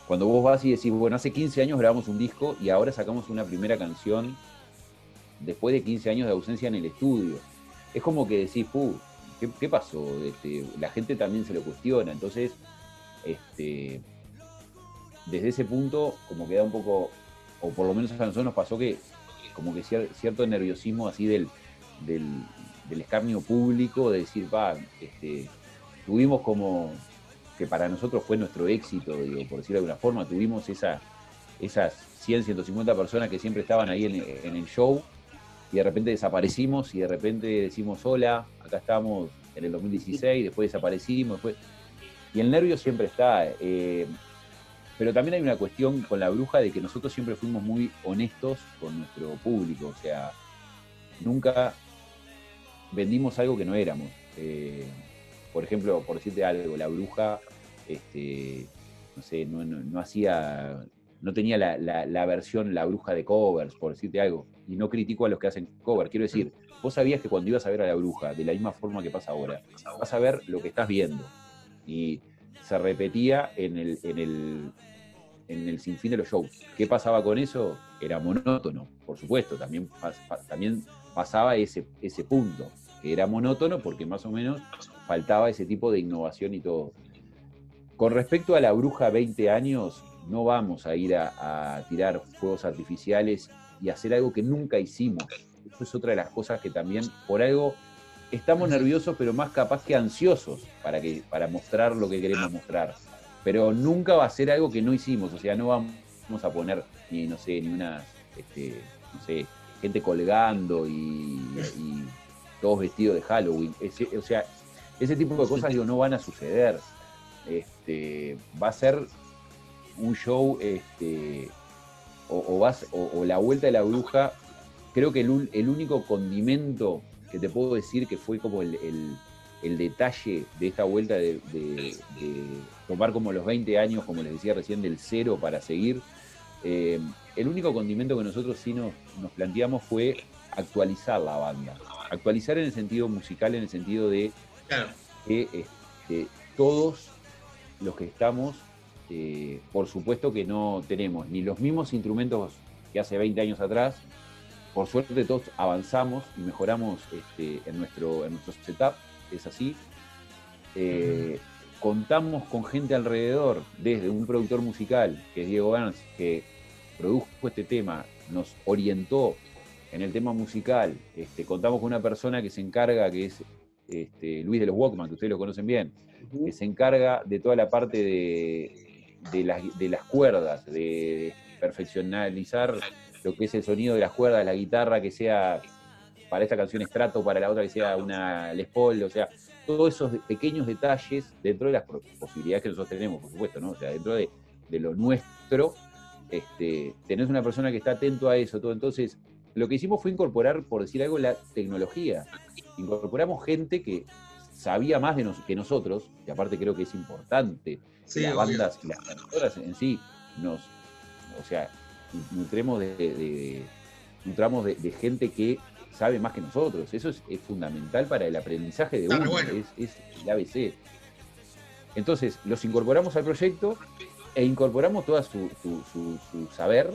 cuando vos vas y decís, bueno, hace 15 años grabamos un disco y ahora sacamos una primera canción después de 15 años de ausencia en el estudio. Es como que decís, puh, ¿qué, pasó? Este, la gente también se lo cuestiona. Entonces, este, desde ese punto, como que da un poco, o por lo menos a nosotros nos pasó que, como que cier- cierto nerviosismo así del, del, escarnio público, de decir, va, este, tuvimos como, que para nosotros fue nuestro éxito, digo, por decirlo de alguna forma, tuvimos esa, esas 100, 150 personas que siempre estaban ahí en, en el show y de repente desaparecimos y de repente decimos, hola, acá estamos en el 2016, después desaparecimos, después... Y el nervio siempre está. eh, pero también hay una cuestión con la bruja de que nosotros siempre fuimos muy honestos con nuestro público, o sea, nunca vendimos algo que no éramos. Eh, por ejemplo, por decirte algo, la bruja, este, no hacía, no tenía la, la- la versión La bruja de covers, por decirte algo, y no critico a los que hacen cover. Quiero decir, vos sabías que cuando ibas a ver a la bruja, de la misma forma que pasa ahora, vas a ver lo que estás viendo. Y se repetía en el, en el, en el sinfín de los shows. ¿Qué pasaba con eso? Era monótono, por supuesto, también, también pasaba ese, ese punto, que era monótono porque más o menos faltaba ese tipo de innovación y todo. Con respecto a la bruja 20 años, no vamos a ir a, a tirar fuegos artificiales y hacer algo que nunca hicimos. Eso es otra de las cosas que también, por algo, estamos nerviosos, pero más capaz que ansiosos para, que, para mostrar lo que queremos mostrar. Pero nunca va a ser algo que no hicimos, o sea, no vamos a poner ni, no sé, ni una, este, no sé, gente colgando y, y todos vestidos de Halloween. Ese- o sea, ese tipo de cosas digo, no van a suceder. Este, va a ser un show, este, o, o vas, o, o la vuelta de la bruja, creo que el, el único condimento que te puedo decir que fue como el, el- el detalle de esta vuelta de, de- de tomar como los 20 años, como les decía recién, del cero para seguir. Eh, el único condimento que nosotros sí nos, nos planteamos fue actualizar la banda. Actualizar en el sentido musical, en el sentido de Claro. que este, todos los que estamos, eh, por supuesto que no tenemos ni los mismos instrumentos que hace 20 años atrás. Por suerte todos avanzamos y mejoramos este, en, nuestro, en nuestro setup, es así. Eh, contamos con gente alrededor, desde un productor musical, que es Diego Gans, que produjo este tema, nos orientó en el tema musical. Este, contamos con una persona que se encarga, que es este, Luis de los Walkman, que ustedes lo conocen bien, que se encarga de toda la parte de, de las, de las cuerdas, de perfeccionalizar lo que es el sonido de las cuerdas, la guitarra que sea para esta canción Strato, para la otra que sea una Les Paul, o sea, todos esos de- pequeños detalles dentro de las posibilidades que nosotros tenemos, por supuesto, ¿no? O sea, dentro de, de lo nuestro, este, tenés una persona que está atento a eso, todo. Entonces, lo que hicimos fue incorporar, por decir algo, la tecnología. Incorporamos gente que sabía más de nos- que nosotros, y aparte creo que es importante, Sí, las bandas las cantoras en sí nos, o sea, nutremos de, de- de- nutramos de, de gente que sabe más que nosotros. Eso es, es fundamental para el aprendizaje de uno, bueno. es, es el ABC. Entonces, los incorporamos al proyecto e incorporamos toda su, su- su- su saber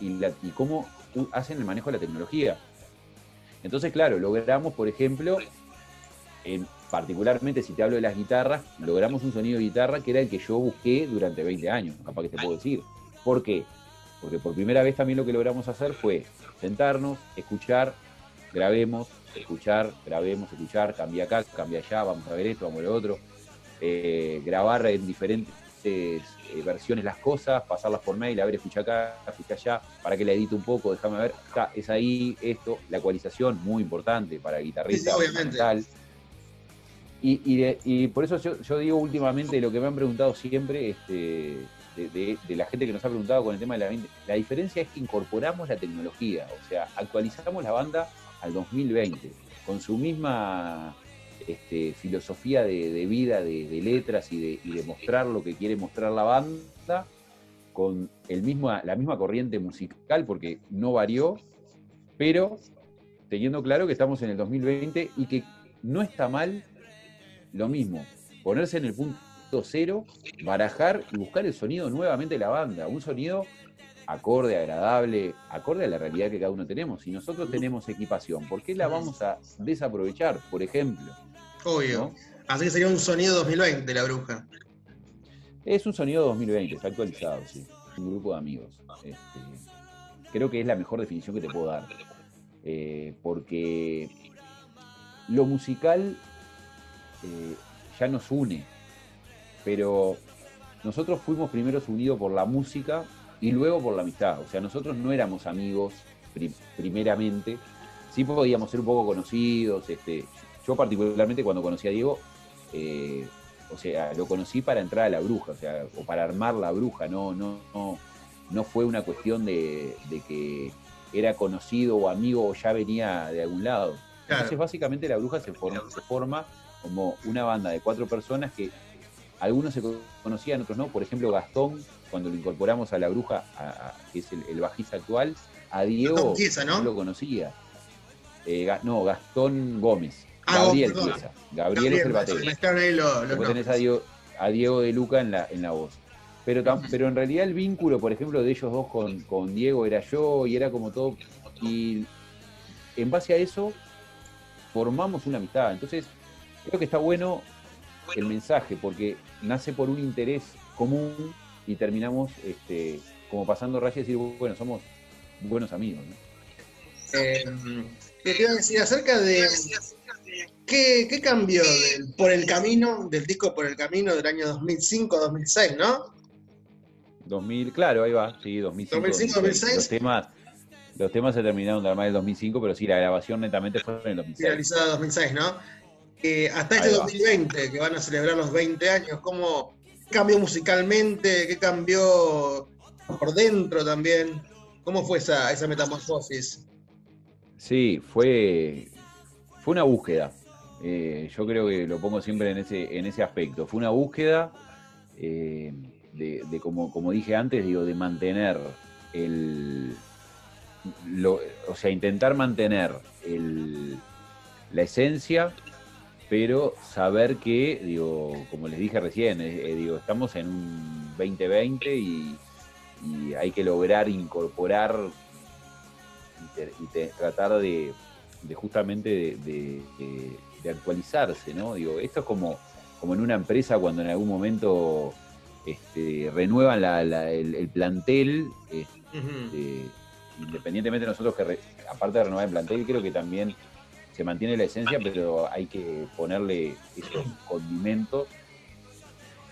y, la- y cómo hacen el manejo de la tecnología. Entonces, claro, logramos, por ejemplo, en- particularmente si te hablo de las guitarras, logramos un sonido de guitarra que era el que yo busqué durante 20 años, capaz que te puedo decir. ¿Por qué? Porque por primera vez también lo que logramos hacer fue sentarnos, escuchar, grabemos, escuchar, grabemos, escuchar, cambia acá, cambia allá, vamos a ver esto, vamos a ver lo otro, eh, grabar en diferentes eh, versiones las cosas, pasarlas por mail, a ver, escucha acá, escucha allá, para que la edite un poco, déjame ver, está, es ahí, esto, la ecualización, muy importante para guitarrista, Sí. Y, y de- y por eso yo, yo digo últimamente lo que me han preguntado siempre, este, de, la gente que nos ha preguntado con el tema de la la diferencia es que incorporamos la tecnología, o sea, actualizamos la banda al 2020, con su misma este, filosofía de, vida, de, letras y de, y de mostrar lo que quiere mostrar la banda, con el mismo, la misma corriente musical, porque no varió, pero teniendo claro que estamos en el 2020 y que no está mal lo mismo, ponerse en el punto cero, barajar y buscar el sonido nuevamente de la banda, un sonido acorde, agradable, acorde a la realidad que cada uno tenemos. Si nosotros tenemos equipación, ¿por qué la vamos a desaprovechar? Por ejemplo, Obvio. ¿no? Así que sería un sonido 2020 de la bruja. Es un sonido 2020, está actualizado, sí. Un grupo de amigos. Este, creo que es la mejor definición que te puedo dar. Eh, porque lo musical eh, ya nos une, pero nosotros fuimos primero unidos por la música y luego por la amistad. O sea, nosotros no éramos amigos pri- primeramente, sí podíamos ser un poco conocidos. Este, yo particularmente cuando conocí a Diego, eh, o sea, lo conocí para entrar a la bruja, o sea, o para armar la bruja, no, no, no, no fue una cuestión de, de que era conocido o amigo o ya venía de algún lado. Entonces, básicamente la bruja se forma como una banda de cuatro personas que algunos se conocían, otros no. Por ejemplo, Gastón, cuando lo incorporamos a la bruja, a- a- que es el, el bajista actual, a Diego Chiesa, ¿no? lo conocía. Eh, Ga- no, Gastón Gómez. Ah, Gabriel perdón. Chiesa. Gabriel, es el baterista. Diego, a Diego de Luca en la, en la voz. Pero, pero en realidad el vínculo, por ejemplo, de ellos dos con, con Diego era yo y era como todo. Y en base a eso formamos una amistad. Entonces, creo que está bueno el mensaje porque nace por un interés común y terminamos este, como pasando rayas y decir, bueno, somos buenos amigos. ¿no? Eh, te iba a decir acerca de qué, qué cambió del- por el camino, del disco Por el Camino del año 2005-2006, ¿no? 2000, claro, ahí va, sí, 2005. 2005, 2006. Los temas, los temas se terminaron de armar en el 2005, pero sí, la grabación netamente fue en el 2006. Finalizada 2006, ¿no? Eh, hasta este Ahí va. 2020, que van a celebrar los 20 años, ¿cómo cambió musicalmente? ¿Qué cambió por dentro también? ¿Cómo fue esa, esa metamorfosis? Sí, fue, fue una búsqueda. Eh, yo creo que lo pongo siempre en ese, en ese aspecto. Fue una búsqueda eh, de, de como, como dije antes, digo, de mantener el. lo- o sea, intentar mantener el, la esencia, pero saber que, digo, como les dije recién, eh, digo, estamos en un 2020 y, y hay que lograr incorporar y, te- y te- tratar de, de justamente de, de- de- de actualizarse, ¿no? Digo, esto es como, como en una empresa cuando en algún momento este, renuevan la- la- el, el plantel, este, independientemente de nosotros que, re- aparte de renovar el plantel, creo que también se mantiene la esencia, pero hay que ponerle esos condimentos.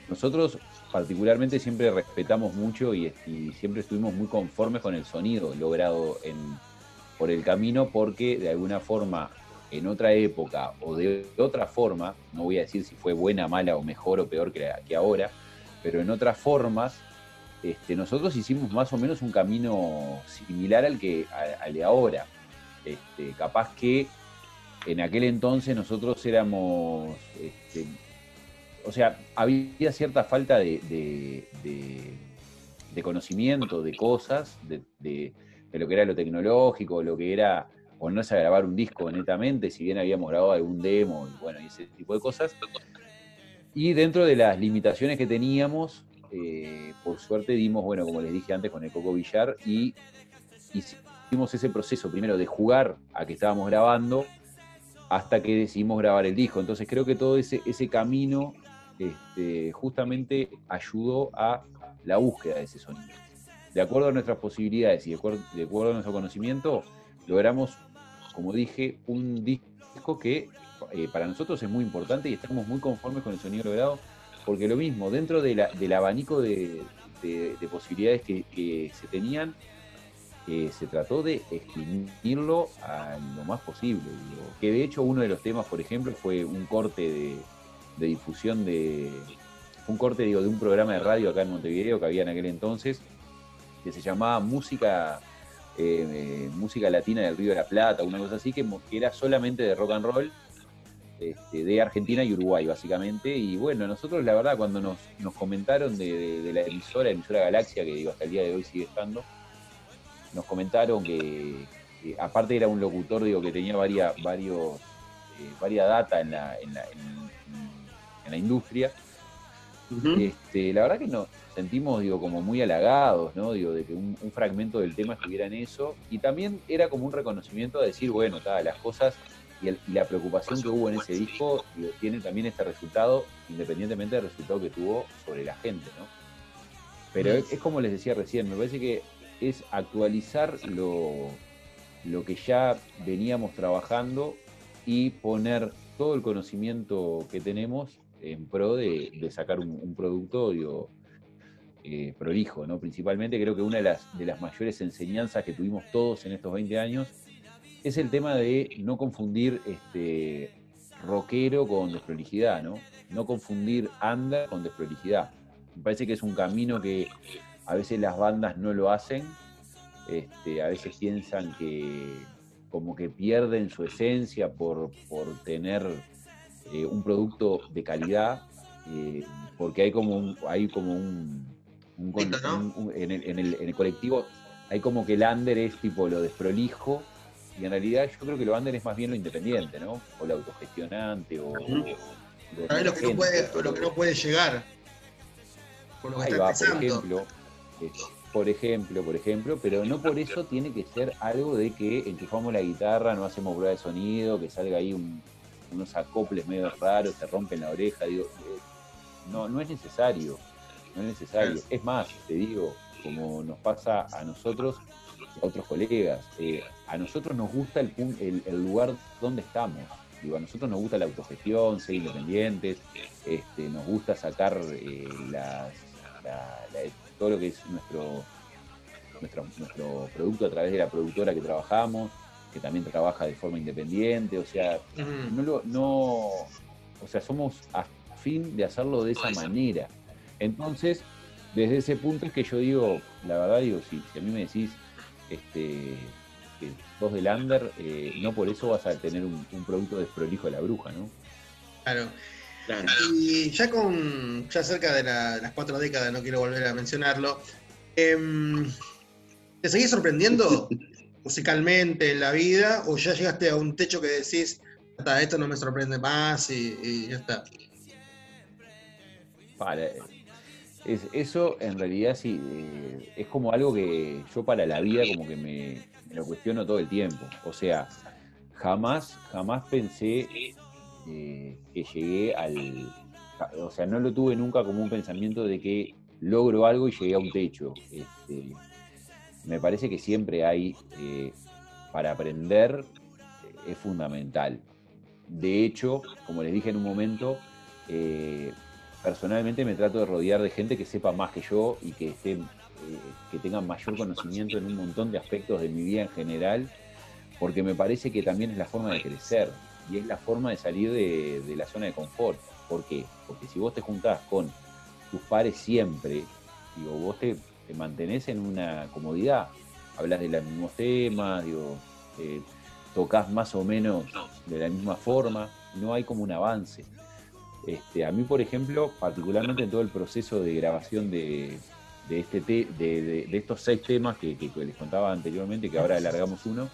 Nosotros particularmente siempre respetamos mucho y, siempre estuvimos muy conformes con el sonido logrado en, por el camino porque de alguna forma en otra época o de otra forma, no voy a decir si fue buena, mala o mejor o peor que, ahora, pero en otras formas, este, nosotros hicimos más o menos un camino similar al, que, al de ahora. Este, capaz que en aquel entonces nosotros éramos, este, o sea, había cierta falta de, conocimiento de cosas, de lo que era lo tecnológico, lo que era ponerse a grabar un disco netamente, si bien habíamos grabado algún demo y bueno, y ese tipo de cosas. Y dentro de las limitaciones que teníamos, eh, por suerte dimos, bueno, como les dije antes, con el Coco Villar y hicimos ese proceso primero de jugar a que estábamos grabando hasta que decidimos grabar el disco. Entonces creo que todo ese, ese camino este, justamente ayudó a la búsqueda de ese sonido. De acuerdo a nuestras posibilidades y de acuerdo, de acuerdo a nuestro conocimiento, logramos, como dije, un disco que eh, para nosotros es muy importante y estamos muy conformes con el sonido logrado, porque lo mismo, dentro del abanico de, de- de posibilidades que se tenían, eh, se trató de exprimirlo a lo más posible. digo. Que de hecho uno de los temas, por ejemplo, fue un corte de, difusión de. un corte digo, de un programa de radio acá en Montevideo que había en aquel entonces, que se llamaba Música. eh, eh, música latina del Río de la Plata, una cosa así, que era solamente de rock and roll este, de Argentina y Uruguay, básicamente. Y bueno, nosotros, la verdad, cuando nos, nos comentaron de, de- de la emisora, emisora Galaxia, que digo, hasta el día de hoy sigue estando, nos comentaron que, que aparte era un locutor, digo, que tenía varia, varios, eh, varia data en la, en la, en- en la industria. Este, la verdad que nos sentimos, digo, como muy halagados, ¿no? Digo, de que un, un fragmento del tema estuviera en eso. Y también era como un reconocimiento a decir, bueno, ta, las cosas y, el- y la preocupación que hubo en ese disco digo, tiene también este resultado, independientemente del resultado que tuvo sobre la gente, ¿no? Pero es, es como les decía recién, me parece que es actualizar lo, lo que ya veníamos trabajando y poner todo el conocimiento que tenemos en pro de, sacar un, producto digo, eh, prolijo, ¿no? Principalmente creo que una de las, de las mayores enseñanzas que tuvimos todos en estos 20 años es el tema de no confundir este rockero con desprolijidad, ¿no? No confundir anda con desprolijidad. Me parece que es un camino que a veces las bandas no lo hacen, este, a veces piensan que como que pierden su esencia por, por tener eh, un producto de calidad, eh, porque hay como un, hay como un, un con- un- un- en, el, en el- en el colectivo hay como que el under es tipo lo desprolijo y en realidad yo creo que lo under es más bien lo independiente, ¿no? O lo autogestionante o, lo que no puede, pero- lo que no puede llegar. Por lo que Ahí está va, por ejemplo, por ejemplo, por ejemplo, pero no por eso tiene que ser algo de que enchufamos la guitarra, no hacemos prueba de sonido, que salga ahí un- unos acoples medio raros, te rompen la oreja, digo, eh, no, no es necesario, no es necesario. Es más, te digo, como nos pasa a nosotros a otros colegas, eh, a nosotros nos gusta el, el, el lugar donde estamos. Digo, a nosotros nos gusta la autogestión, ser independientes, este, nos gusta sacar eh, la- todo lo que es nuestro, nuestro, nuestro producto a través de la productora que trabajamos, que también trabaja de forma independiente, o sea, no lo, no, o sea, somos a fin de hacerlo de esa manera. Entonces, desde ese punto es que yo digo, la verdad digo, si, si a mí me decís, este, que sos del under, eh, no por eso vas a tener un, un producto desprolijo de la bruja, ¿no? Claro. Claro. Y ya con ya cerca de la- las cuatro décadas, no quiero volver a mencionarlo, em, ¿te seguís sorprendiendo musicalmente en la vida o ya llegaste a un techo que decís, "Ta, esto no me sorprende más y, y ya está? Para, es, eso en realidad sí, eh, es como algo que yo para la vida como que me, me lo cuestiono todo el tiempo. O sea, jamás, jamás pensé eh, que llegué al... O sea, no lo tuve nunca como un pensamiento de que logro algo y llegué a un techo. Este, me parece que siempre hay, eh, para aprender, eh, es fundamental. De hecho, como les dije en un momento, eh, personalmente me trato de rodear de gente que sepa más que yo y que esté, eh, que tenga mayor conocimiento en un montón de aspectos de mi vida en general, porque me parece que también es la forma de crecer y es la forma de salir de, la zona de confort. ¿Por qué? Porque si vos te juntás con tus pares siempre, digo, vos te, te mantenés en una comodidad, hablas de los mismos temas, digo, eh, tocas más o menos de la misma forma, no hay como un avance. Este, a mí, por ejemplo, particularmente en todo el proceso de grabación de, de este te- de, de- estos seis temas que, les contaba anteriormente, que ahora alargamos uno,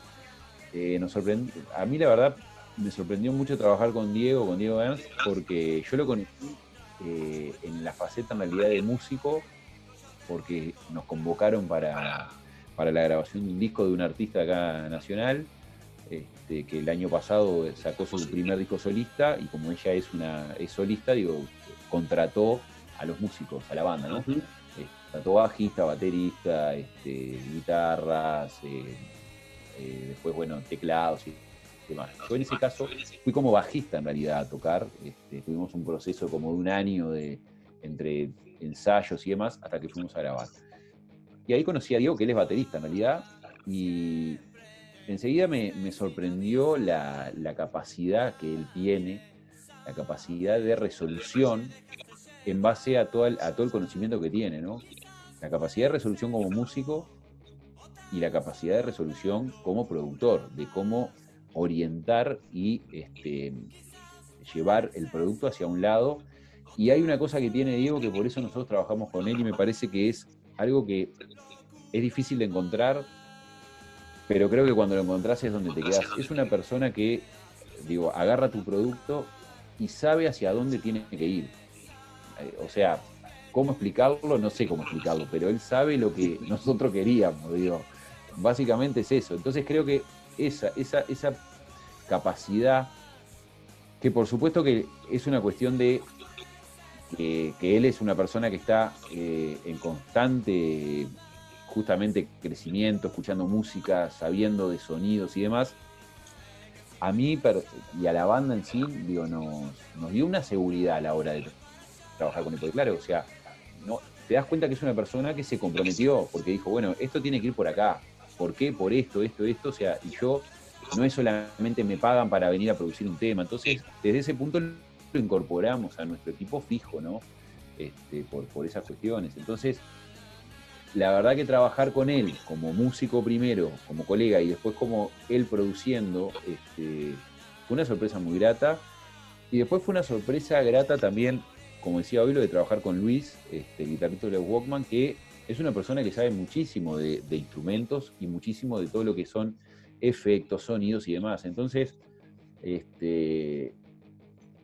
eh, nos sorprend- a mí la verdad me sorprendió mucho trabajar con Diego, con Diego Ernst, porque yo lo conocí eh, en la faceta en realidad de músico, porque nos convocaron para, para la grabación de un disco de un artista acá nacional, este, que el año pasado sacó su primer disco solista y como ella es una es solista, digo, contrató a los músicos, a la banda, ¿no? Eh, Contrató bajista, baterista, este, guitarras, eh, eh, después, bueno, teclados y demás. Yo en ese caso fui como bajista en realidad a tocar, este, tuvimos un proceso como de un año de, entre ensayos y demás hasta que fuimos a grabar. Y ahí conocí a Diego, que él es baterista en realidad, y enseguida me, me sorprendió la, la capacidad que él tiene, la capacidad de resolución en base a todo el, a todo el conocimiento que tiene, ¿no? La capacidad de resolución como músico y la capacidad de resolución como productor, de cómo orientar y este, llevar el producto hacia un lado. Y hay una cosa que tiene Diego que por eso nosotros trabajamos con él y me parece que es algo que es difícil de encontrar, pero creo que cuando lo encontrás es donde te quedas. Es una persona que, digo, agarra tu producto y sabe hacia dónde tiene que ir. Eh, O sea, ¿cómo explicarlo? No sé cómo explicarlo, pero él sabe lo que nosotros queríamos, digo. Básicamente es eso. Entonces creo que esa, esa, esa capacidad, que por supuesto que es una cuestión de que, él es una persona que está eh, en constante justamente crecimiento, escuchando música, sabiendo de sonidos y demás, a mí y a la banda en sí, digo, nos, nos dio una seguridad a la hora de trabajar con él. Porque claro, o sea, no, te das cuenta que es una persona que se comprometió, porque dijo, bueno, esto tiene que ir por acá. ¿Por qué? Por esto, esto, esto. O sea, y yo no es solamente me pagan para venir a producir un tema. Entonces, desde ese punto lo incorporamos a nuestro equipo fijo, ¿no? Este, por, por esas cuestiones. Entonces, la verdad que trabajar con él como músico primero, como colega y después como él produciendo, este, fue una sorpresa muy grata. Y después fue una sorpresa grata también, como decía hoy, lo de trabajar con Luis, este, el guitarrista de Walkman, que es una persona que sabe muchísimo de, instrumentos y muchísimo de todo lo que son efectos, sonidos y demás. Entonces, este,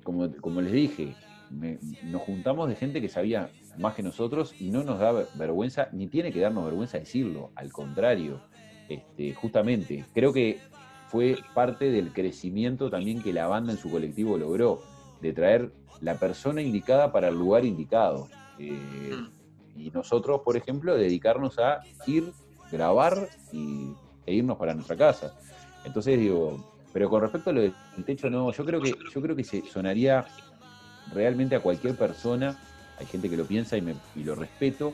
como, les dije, me- nos juntamos de gente que sabía más que nosotros y no nos da ver- vergüenza, ni tiene que darnos vergüenza decirlo, al contrario, este, justamente, creo que fue parte del crecimiento también que la banda en su colectivo logró, de traer la persona indicada para el lugar indicado. Eh, y nosotros, por ejemplo, dedicarnos a ir, grabar y, e irnos para nuestra casa. Entonces digo, pero con respecto a lo del techo, no, yo creo que, yo creo que se sonaría realmente a cualquier persona, hay gente que lo piensa y, me, y lo respeto,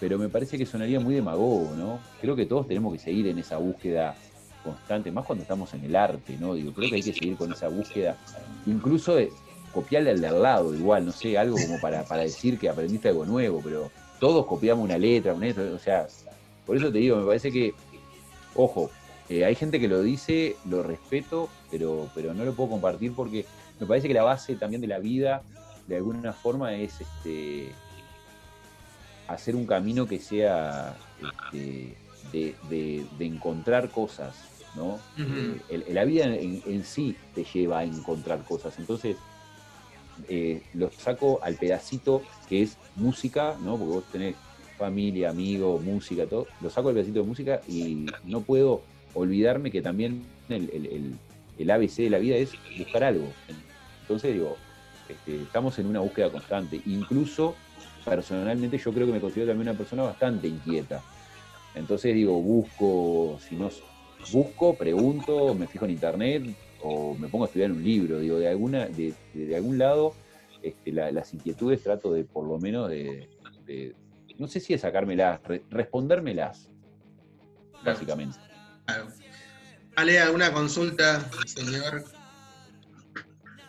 pero me parece que sonaría muy demagogo, ¿no? Creo que todos tenemos que seguir en esa búsqueda constante, más cuando estamos en el arte, ¿no? Digo, creo que hay que seguir con esa búsqueda, incluso de copiarle al de al lado, igual, no sé, algo como para, para decir que aprendiste algo nuevo, pero todos copiamos una letra, una letra, o sea, por eso te digo, me parece que, ojo, Eh, hay gente que lo dice, lo respeto, pero, pero no lo puedo compartir porque me parece que la base también de la vida, de alguna forma, es este, hacer un camino que sea este, de, de- de encontrar cosas, ¿no? Eh, el- la vida en, en sí te lleva a encontrar cosas. Entonces, eh, lo saco al pedacito que es música, ¿no? Porque vos tenés familia, amigos, música, todo. Lo saco al pedacito de música y no puedo olvidarme que también el, el- el- ABC de la vida es buscar algo. Entonces, digo, este, estamos en una búsqueda constante. Incluso, personalmente, yo creo que me considero también una persona bastante inquieta. Entonces, digo, busco, si no busco, pregunto, me fijo en internet o me pongo a estudiar un libro. Digo, de alguna, de, de- de algún lado, este, la- las inquietudes trato de, por lo menos, de, de- no sé si de sacármelas, re- respondérmelas, básicamente. Claro. Ale, ¿alguna consulta, señor?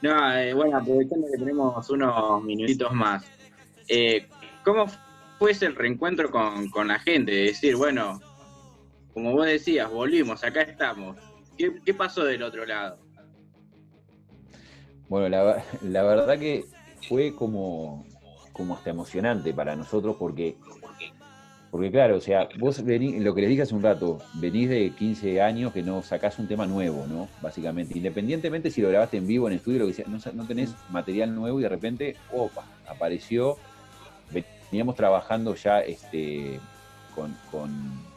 No, eh, bueno, aprovechando que tenemos unos minutitos más, eh, ¿cómo fue ese reencuentro con, con la gente? De decir, bueno, como vos decías, volvimos, acá estamos. ¿Qué, qué pasó del otro lado? Bueno, la, ver- la verdad que fue como, como hasta emocionante para nosotros porque, porque claro, o sea, vos venís, lo que les dije hace un rato, venís de 15 años que no sacás un tema nuevo, ¿no? Básicamente, independientemente si lo grabaste en vivo, en estudio, lo que sea, no, no tenés material nuevo y de repente, opa, apareció, veníamos trabajando ya este, con- con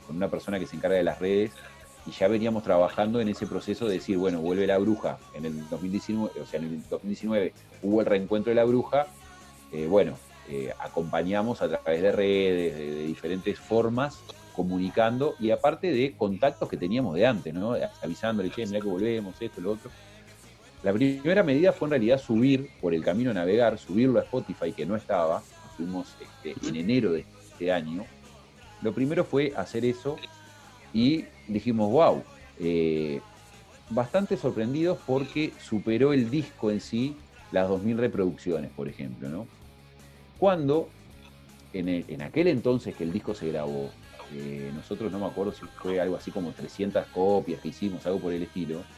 una persona que se encarga de las redes y ya veníamos trabajando en ese proceso de decir, bueno, vuelve la bruja en el 2019, o sea, en el 2019 hubo el reencuentro de la bruja, eh, bueno, eh, acompañamos a través de redes, de, diferentes formas, comunicando y aparte de contactos que teníamos de antes, ¿no? Avisándole, che, mirá que volvemos, esto, lo otro. La primera medida fue en realidad subir por el camino a navegar, subirlo a Spotify, que no estaba, lo subimos este, en enero de este año. Lo primero fue hacer eso y dijimos, wow, eh, bastante sorprendidos porque superó el disco en sí las 2.000 reproducciones, por ejemplo, ¿no? Cuando en, en aquel entonces que el disco se grabó, eh, nosotros no me acuerdo si fue algo así como 300 copias que hicimos, algo por el estilo,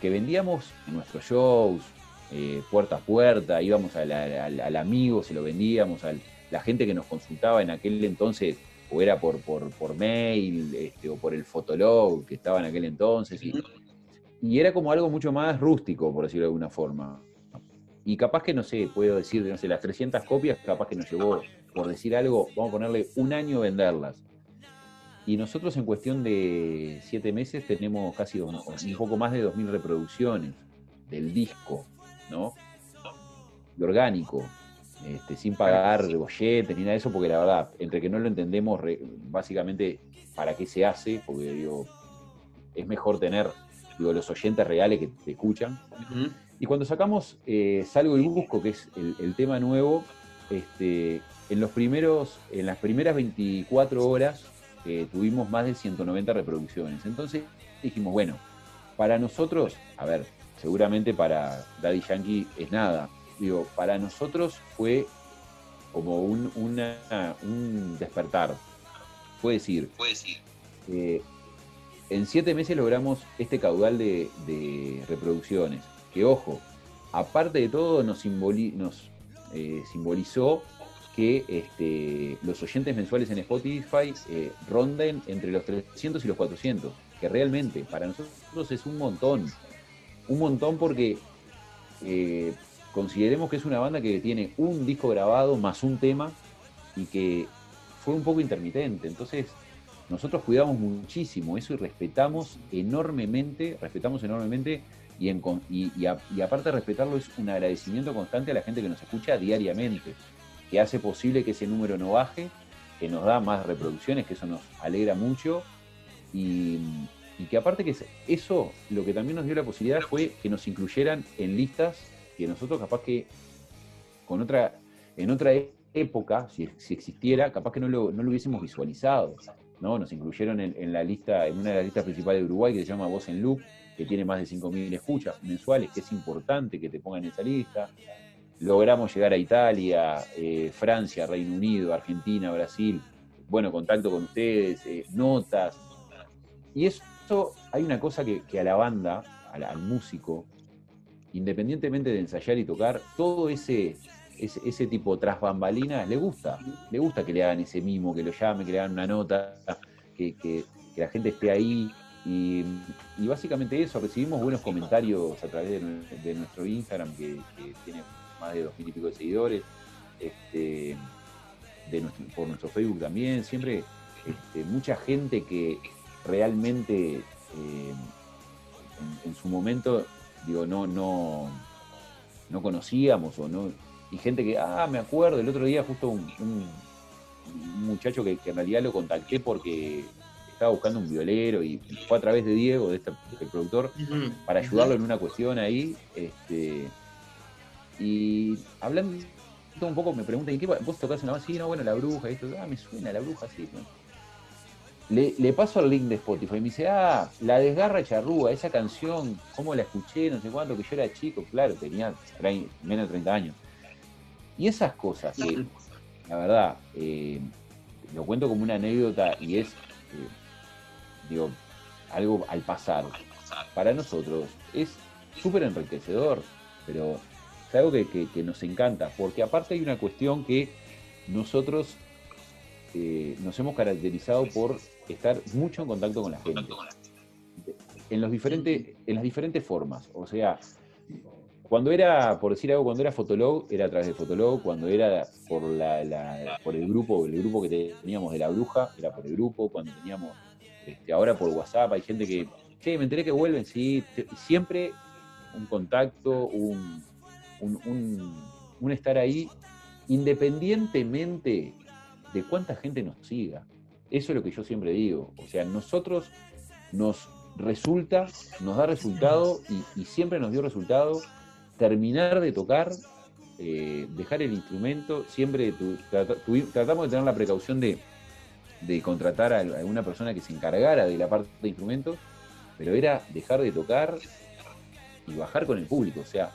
que vendíamos en nuestros shows, eh, puerta a puerta, íbamos al, al- al amigo, se lo vendíamos, a la gente que nos consultaba en aquel entonces, o era por, por, por mail, este, o por el fotolog que estaba en aquel entonces, y, y era como algo mucho más rústico, por decirlo de alguna forma. Y capaz que, no sé, puedo decir, no sé, las 300 copias, capaz que nos llevó, por decir algo, vamos a ponerle un año venderlas. Y nosotros en cuestión de siete meses tenemos casi dos- un poco más de 2.000 reproducciones del disco, ¿no? De orgánico, este, sin pagar bolletes ni nada de eso, porque la verdad, entre que no lo entendemos re- básicamente para qué se hace, porque digo, es mejor tener digo, los oyentes reales que te escuchan. Y cuando sacamos eh, Salgo y Busco, que es el, el tema nuevo, este, en, los primeros, en las primeras 24 horas eh, tuvimos más de 190 reproducciones. Entonces dijimos, bueno, para nosotros, a ver, seguramente para Daddy Yankee es nada. Digo, para nosotros fue como un, una- un despertar. Fue decir, eh, en siete meses logramos este caudal de, de reproducciones. Que ojo, aparte de todo nos, simboli- nos eh, simbolizó que este, los oyentes mensuales en Spotify eh, ronden entre los 300 y los 400, que realmente para nosotros es un montón. Un montón porque eh, consideremos que es una banda que tiene un disco grabado más un tema y que fue un poco intermitente. Entonces, nosotros cuidamos muchísimo eso y respetamos enormemente, respetamos enormemente y, aparte de respetarlo es un agradecimiento constante a la gente que nos escucha diariamente, que hace posible que ese número no baje, que nos da más reproducciones, que eso nos alegra mucho y, que aparte que es- eso lo que también nos dio la posibilidad fue que nos incluyeran en listas que nosotros capaz que con otra, en otra época, si, existiera, capaz que no lo, no lo hubiésemos visualizado. ¿no? Nos incluyeron en, la lista, en una de las listas principales de Uruguay que se llama Voz en Loop, que tiene más de 5.000 escuchas mensuales, que es importante que te pongan en esa lista. Logramos llegar a Italia, eh, Francia, Reino Unido, Argentina, Brasil. Bueno, contacto con ustedes, eh, notas. Y es hay una cosa que, a la banda, al músico, independientemente de ensayar y tocar, todo ese, ese, tipo tras bambalinas le gusta. Le gusta que le hagan ese mimo, que lo llamen, que le hagan una nota, que, que- la gente esté ahí. Y, básicamente eso, recibimos buenos comentarios a través de, nue- de nuestro Instagram, que, tiene más de dos mil y pico de seguidores, este, de nuestro- por nuestro Facebook también, siempre este, mucha gente que realmente eh, en su momento, digo, no, no, no conocíamos o no. Y gente que, ah, me acuerdo, el otro día justo un, un- un muchacho que, que en realidad lo contacté porque estaba buscando un violero y fue a través de Diego, de este, del productor, para ayudarlo en una cuestión ahí. Este, y hablando un poco, me preguntan, ¿y qué? ¿Vos tocás una banda? Sí, no, bueno, la bruja, esto, ah, me suena la bruja, sí. ¿no? Le, le paso el link de Spotify y me dice, ah, la desgarra charrúa, esa canción, ¿cómo la escuché? No sé cuánto, que yo era chico, claro, tenía menos de 30 años. Y esas cosas que, la verdad, eh, lo cuento como una anécdota y es, eh, digo, algo al pasar. Para nosotros es súper enriquecedor, pero es algo que, que- que nos encanta, porque aparte hay una cuestión que nosotros eh, nos hemos caracterizado por estar mucho en contacto con la gente. En, los diferentes, en las diferentes formas. O sea, cuando era, por decir algo, cuando era Fotolog, era a través de Fotolog, cuando era por, la, la- por el grupo, el grupo que teníamos de la bruja, era por el grupo, cuando teníamos, este, ahora por WhatsApp, hay gente que, che, me enteré que vuelven, sí, te- siempre un contacto, un, un, un- un estar ahí, independientemente de cuánta gente nos siga. Eso es lo que yo siempre digo. O sea, nosotros nos resulta, nos da resultado y, siempre nos dio resultado terminar de tocar, eh, dejar el instrumento, siempre tu- tratamos de tener la precaución de, de contratar a alguna persona que se encargara de la parte de instrumentos, pero era dejar de tocar y bajar con el público. O sea,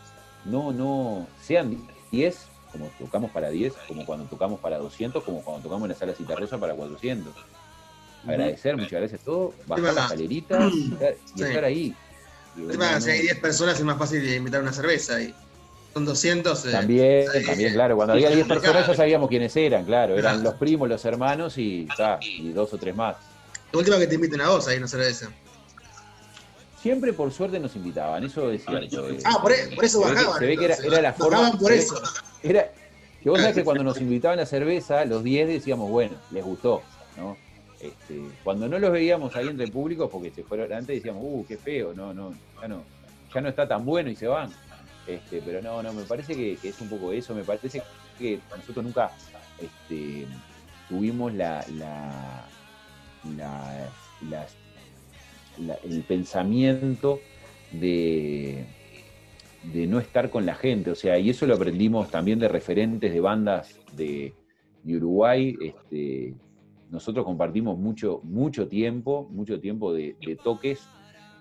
no, no, sean 10, como tocamos para 10, como cuando tocamos para 200, como cuando tocamos en la sala Citarrosa para 400. Agradecer, muchas gracias a todos, bajar las escaleritas y estar, y Sí. estar ahí. Si hay 10 personas es más fácil de invitar una cerveza y son 200. eh, También, también, claro. Cuando había 10 Claro. personas ya sabíamos quiénes eran, claro. Eran Claro. los primos, los hermanos y, ta, y dos o tres más. La última que te inviten a vos ahí una cerveza. Siempre por suerte nos invitaban, eso es cierto. eh. Ah, por, e- por eso bajaban. Se ve que era, la forma. Bajaban por eso. Era, que vos sabés que cuando nos invitaban a cerveza, los 10 decíamos, bueno, les gustó, ¿no? Este, cuando no los veíamos ahí entre el público, porque se fueron antes, decíamos, uh, qué feo, no, no, ya no, ya no está tan bueno y se van. Este, pero no, no, me parece que, que es un poco eso, me parece que nosotros nunca este, tuvimos la, la, la- el pensamiento de, de no estar con la gente, o sea, y eso lo aprendimos también de referentes de bandas de, Uruguay. Este, nosotros compartimos mucho, mucho tiempo, mucho tiempo de, de toques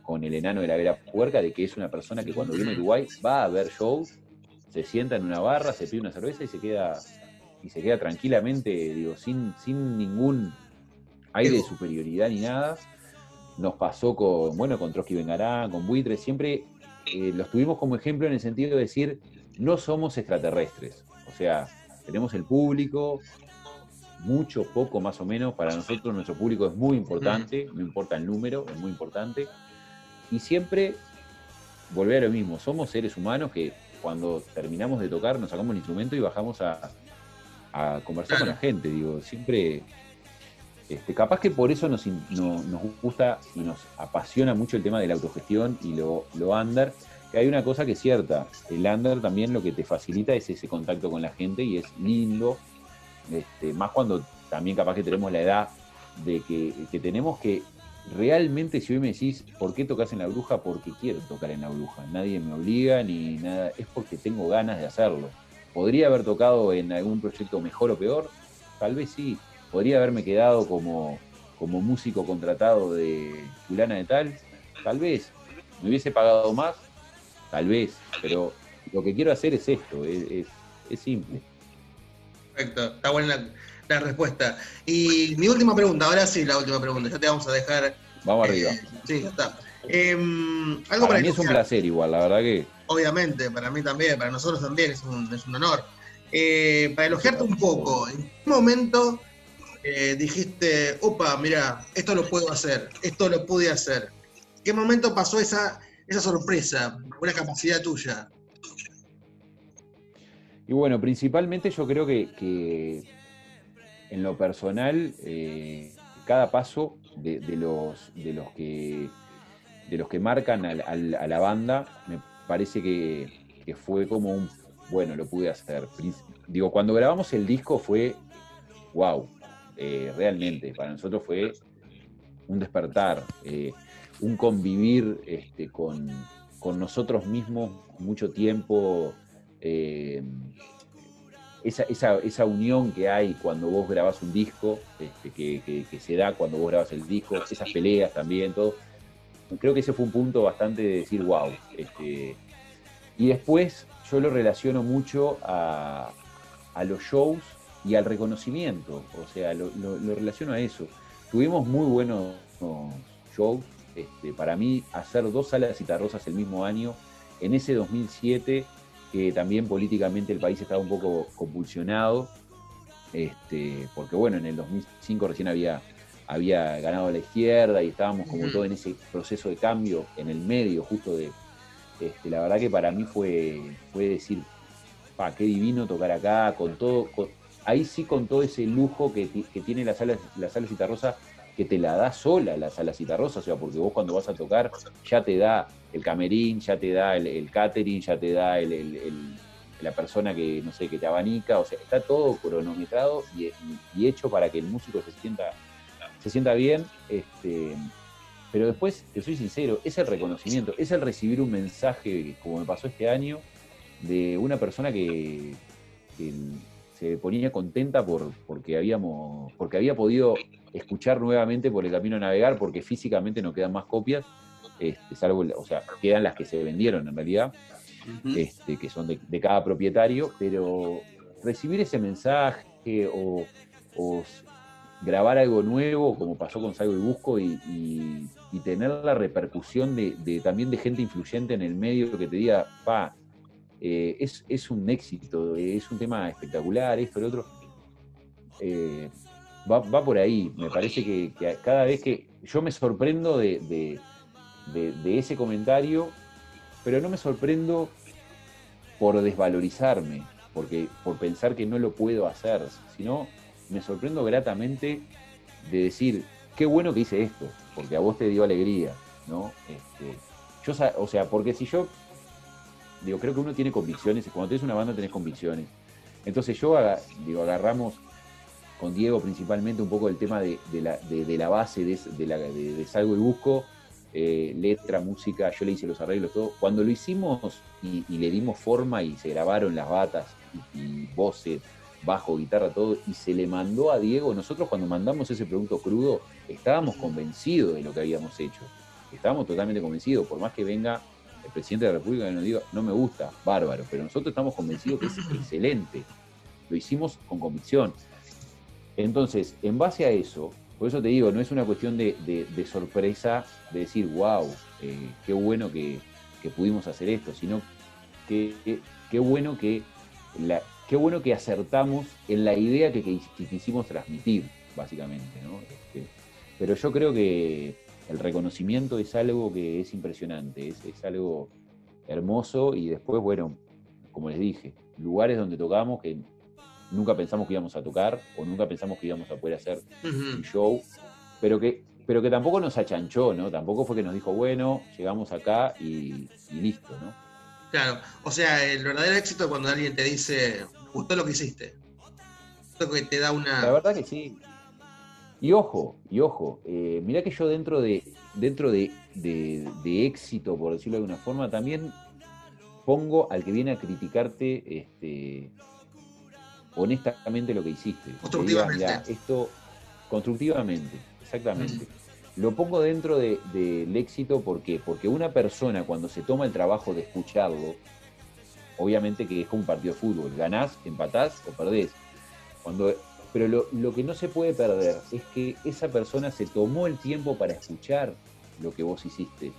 con el enano de la Vera Puerca, de que es una persona que cuando viene a Uruguay va a ver shows, se sienta en una barra, se pide una cerveza y se queda, y se queda tranquilamente, digo, sin, sin ningún aire de superioridad ni nada. Nos pasó con, bueno, con Trotsky Vengarán, con Buitre, siempre eh, los tuvimos como ejemplo en el sentido de decir, no somos extraterrestres. O sea, tenemos el público, mucho, poco más o menos. Para nosotros nuestro público es muy importante, no importa el número, es muy importante. Y siempre volver a lo mismo, somos seres humanos que cuando terminamos de tocar nos sacamos el instrumento y bajamos a, a conversar con la gente. Digo, siempre, este, capaz que por eso nos, nos gusta y nos apasiona mucho el tema de la autogestión y lo, lo under, que hay una cosa que es cierta, el under también lo que te facilita es ese contacto con la gente y es lindo, este, más cuando también capaz que tenemos la edad de que, que tenemos que realmente si hoy me decís por qué tocas en la bruja, porque quiero tocar en la bruja, nadie me obliga ni nada, es porque tengo ganas de hacerlo. ¿Podría haber tocado en algún proyecto mejor o peor? Tal vez sí. ¿Podría haberme quedado como, como músico contratado de fulana de tal? Tal vez. ¿Me hubiese pagado más? Tal vez. Pero lo que quiero hacer es esto, es, es- es simple. Perfecto, está buena la, la respuesta. Y mi última pregunta, ahora sí, la última pregunta, ya te vamos a dejar Vamos arriba. Sí, ya está. Em, algo Para para mí es un placer igual, la verdad que. Obviamente, para mí también, para nosotros también es un, es un honor. Eh, para elogiarte un poco, ¿en qué momento eh, dijiste, opa, mira, esto lo puedo hacer, esto lo pude hacer? ¿En qué momento pasó esa, esa sorpresa, una capacidad tuya? Y bueno, principalmente yo creo que, en lo personal, eh, cada paso de, los, de, los que, de los que marcan a la banda, me parece que, que fue como un, bueno, lo pude hacer. Digo, cuando grabamos el disco fue, wow, eh, realmente, para nosotros fue un despertar, eh, un convivir este, con, con nosotros mismos mucho tiempo. eh, esa, esa- esa unión que hay cuando vos grabás un disco, este, que, se da cuando vos grabás el disco, esas peleas también, todo. Creo que ese fue un punto bastante de decir, wow. Este, y después yo lo relaciono mucho a, a los shows y al reconocimiento, o sea, lo, lo- lo relaciono a eso. Tuvimos muy buenos shows, este, para mí hacer dos salas citarrosas el mismo año, en ese 2007, que también políticamente el país estaba un poco convulsionado, este, porque bueno, en el 2005 recién había, había ganado la izquierda y estábamos como todo en ese proceso de cambio, en el medio justo de... Este, la verdad que para mí fue, fue decir, pa, qué divino tocar acá, con todo, con- ahí sí con todo ese lujo que, ti- que tiene la sala, la sala Citarrosa, que te la da sola la sala Citarrosa, o sea, porque vos cuando vas a tocar ya te da el camerín, ya te da el, catering, ya te da la persona que, no sé, que te abanica, o sea, está todo cronometrado y, y- hecho para que el músico se sienta, bien, este, pero después, te soy sincero, es el reconocimiento, es el recibir un mensaje, como me pasó este año, de una persona que se ponía contenta por, porque, habíamos, porque había podido escuchar nuevamente por el camino a navegar, porque físicamente no quedan más copias, este, salvo, o sea, quedan las que se vendieron en realidad, este, que son de, de cada propietario, pero recibir ese mensaje o, grabar algo nuevo, como pasó con Salgo y Busco, y, y- y tener la repercusión de, de- también de gente influyente en el medio que te diga, pa, eh, es, es un éxito, es un tema espectacular, esto, lo otro. Eh, va, va por ahí. Me parece que, cada vez que yo me sorprendo de, de- ese comentario, pero no me sorprendo por desvalorizarme, porque, por pensar que no lo puedo hacer, sino me sorprendo gratamente de decir, qué bueno que hice esto, porque a vos te dio alegría, ¿no? Este, yo, o sea, porque si yo, digo, creo que uno tiene convicciones, y cuando tenés una banda tenés convicciones. Entonces yo, digo, agarramos con Diego principalmente un poco el tema de, de la, de- de la base de, la, Salgo y Busco, eh, letra, música, yo le hice los arreglos, todo. Cuando lo hicimos y, y le dimos forma y se grabaron las batas y, y voces, bajo, guitarra, todo, y se le mandó a Diego, nosotros cuando mandamos ese producto crudo, estábamos convencidos de lo que habíamos hecho. Estábamos totalmente convencidos, por más que venga el presidente de la República nos diga, no me gusta, bárbaro, pero nosotros estamos convencidos que es excelente. Lo hicimos con convicción. Entonces, en base a eso, por eso te digo, no es una cuestión de, sorpresa, de decir, wow, qué bueno que, pudimos hacer esto, sino que qué bueno que qué bueno que acertamos en la idea que quisimos transmitir, básicamente, ¿no? Este, pero yo creo que el reconocimiento es algo que es impresionante, es, es algo hermoso y después, bueno, como les dije, lugares donde tocamos que nunca pensamos que íbamos a tocar o nunca pensamos que íbamos a poder hacer un show, pero que, pero que tampoco nos achanchó, ¿no? Tampoco fue que nos dijo, bueno, llegamos acá y, y listo, ¿no? Claro, o sea, el verdadero éxito es cuando alguien te dice, gustó lo que hiciste. Esto que te da una... La verdad que sí. Y ojo, y ojo, eh, mirá que yo dentro de, dentro de, de- de éxito, por decirlo de alguna forma, también pongo al que viene a criticarte este, honestamente lo que hiciste. Diga, Constructivamente. "Mirá, esto constructivamente, exactamente. Lo pongo dentro de- del éxito porque, porque una persona cuando se toma el trabajo de escucharlo, obviamente que es como un partido de fútbol, ganás, empatás o perdés. Cuando, pero lo, que no se puede perder es que esa persona se tomó el tiempo para escuchar lo que vos hiciste.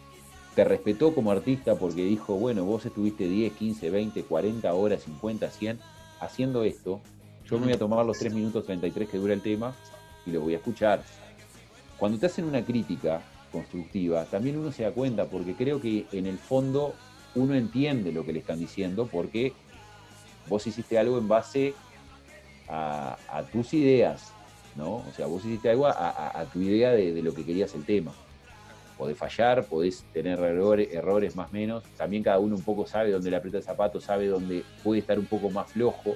Te respetó como artista porque dijo, bueno, vos estuviste 10, 15, 20, 40 horas, 50, 100 haciendo esto. Yo me voy a tomar los 3 minutos 33 que dura el tema y lo voy a escuchar. Cuando te hacen una crítica constructiva, también uno se da cuenta porque creo que en el fondo uno entiende lo que le están diciendo porque vos hiciste algo en base a, tus ideas, ¿no? O sea, vos hiciste algo a, tu idea de, lo que querías el tema. Podés fallar, podés tener errores, errores más menos. También cada uno un poco sabe dónde le aprieta el zapato, sabe dónde puede estar un poco más flojo.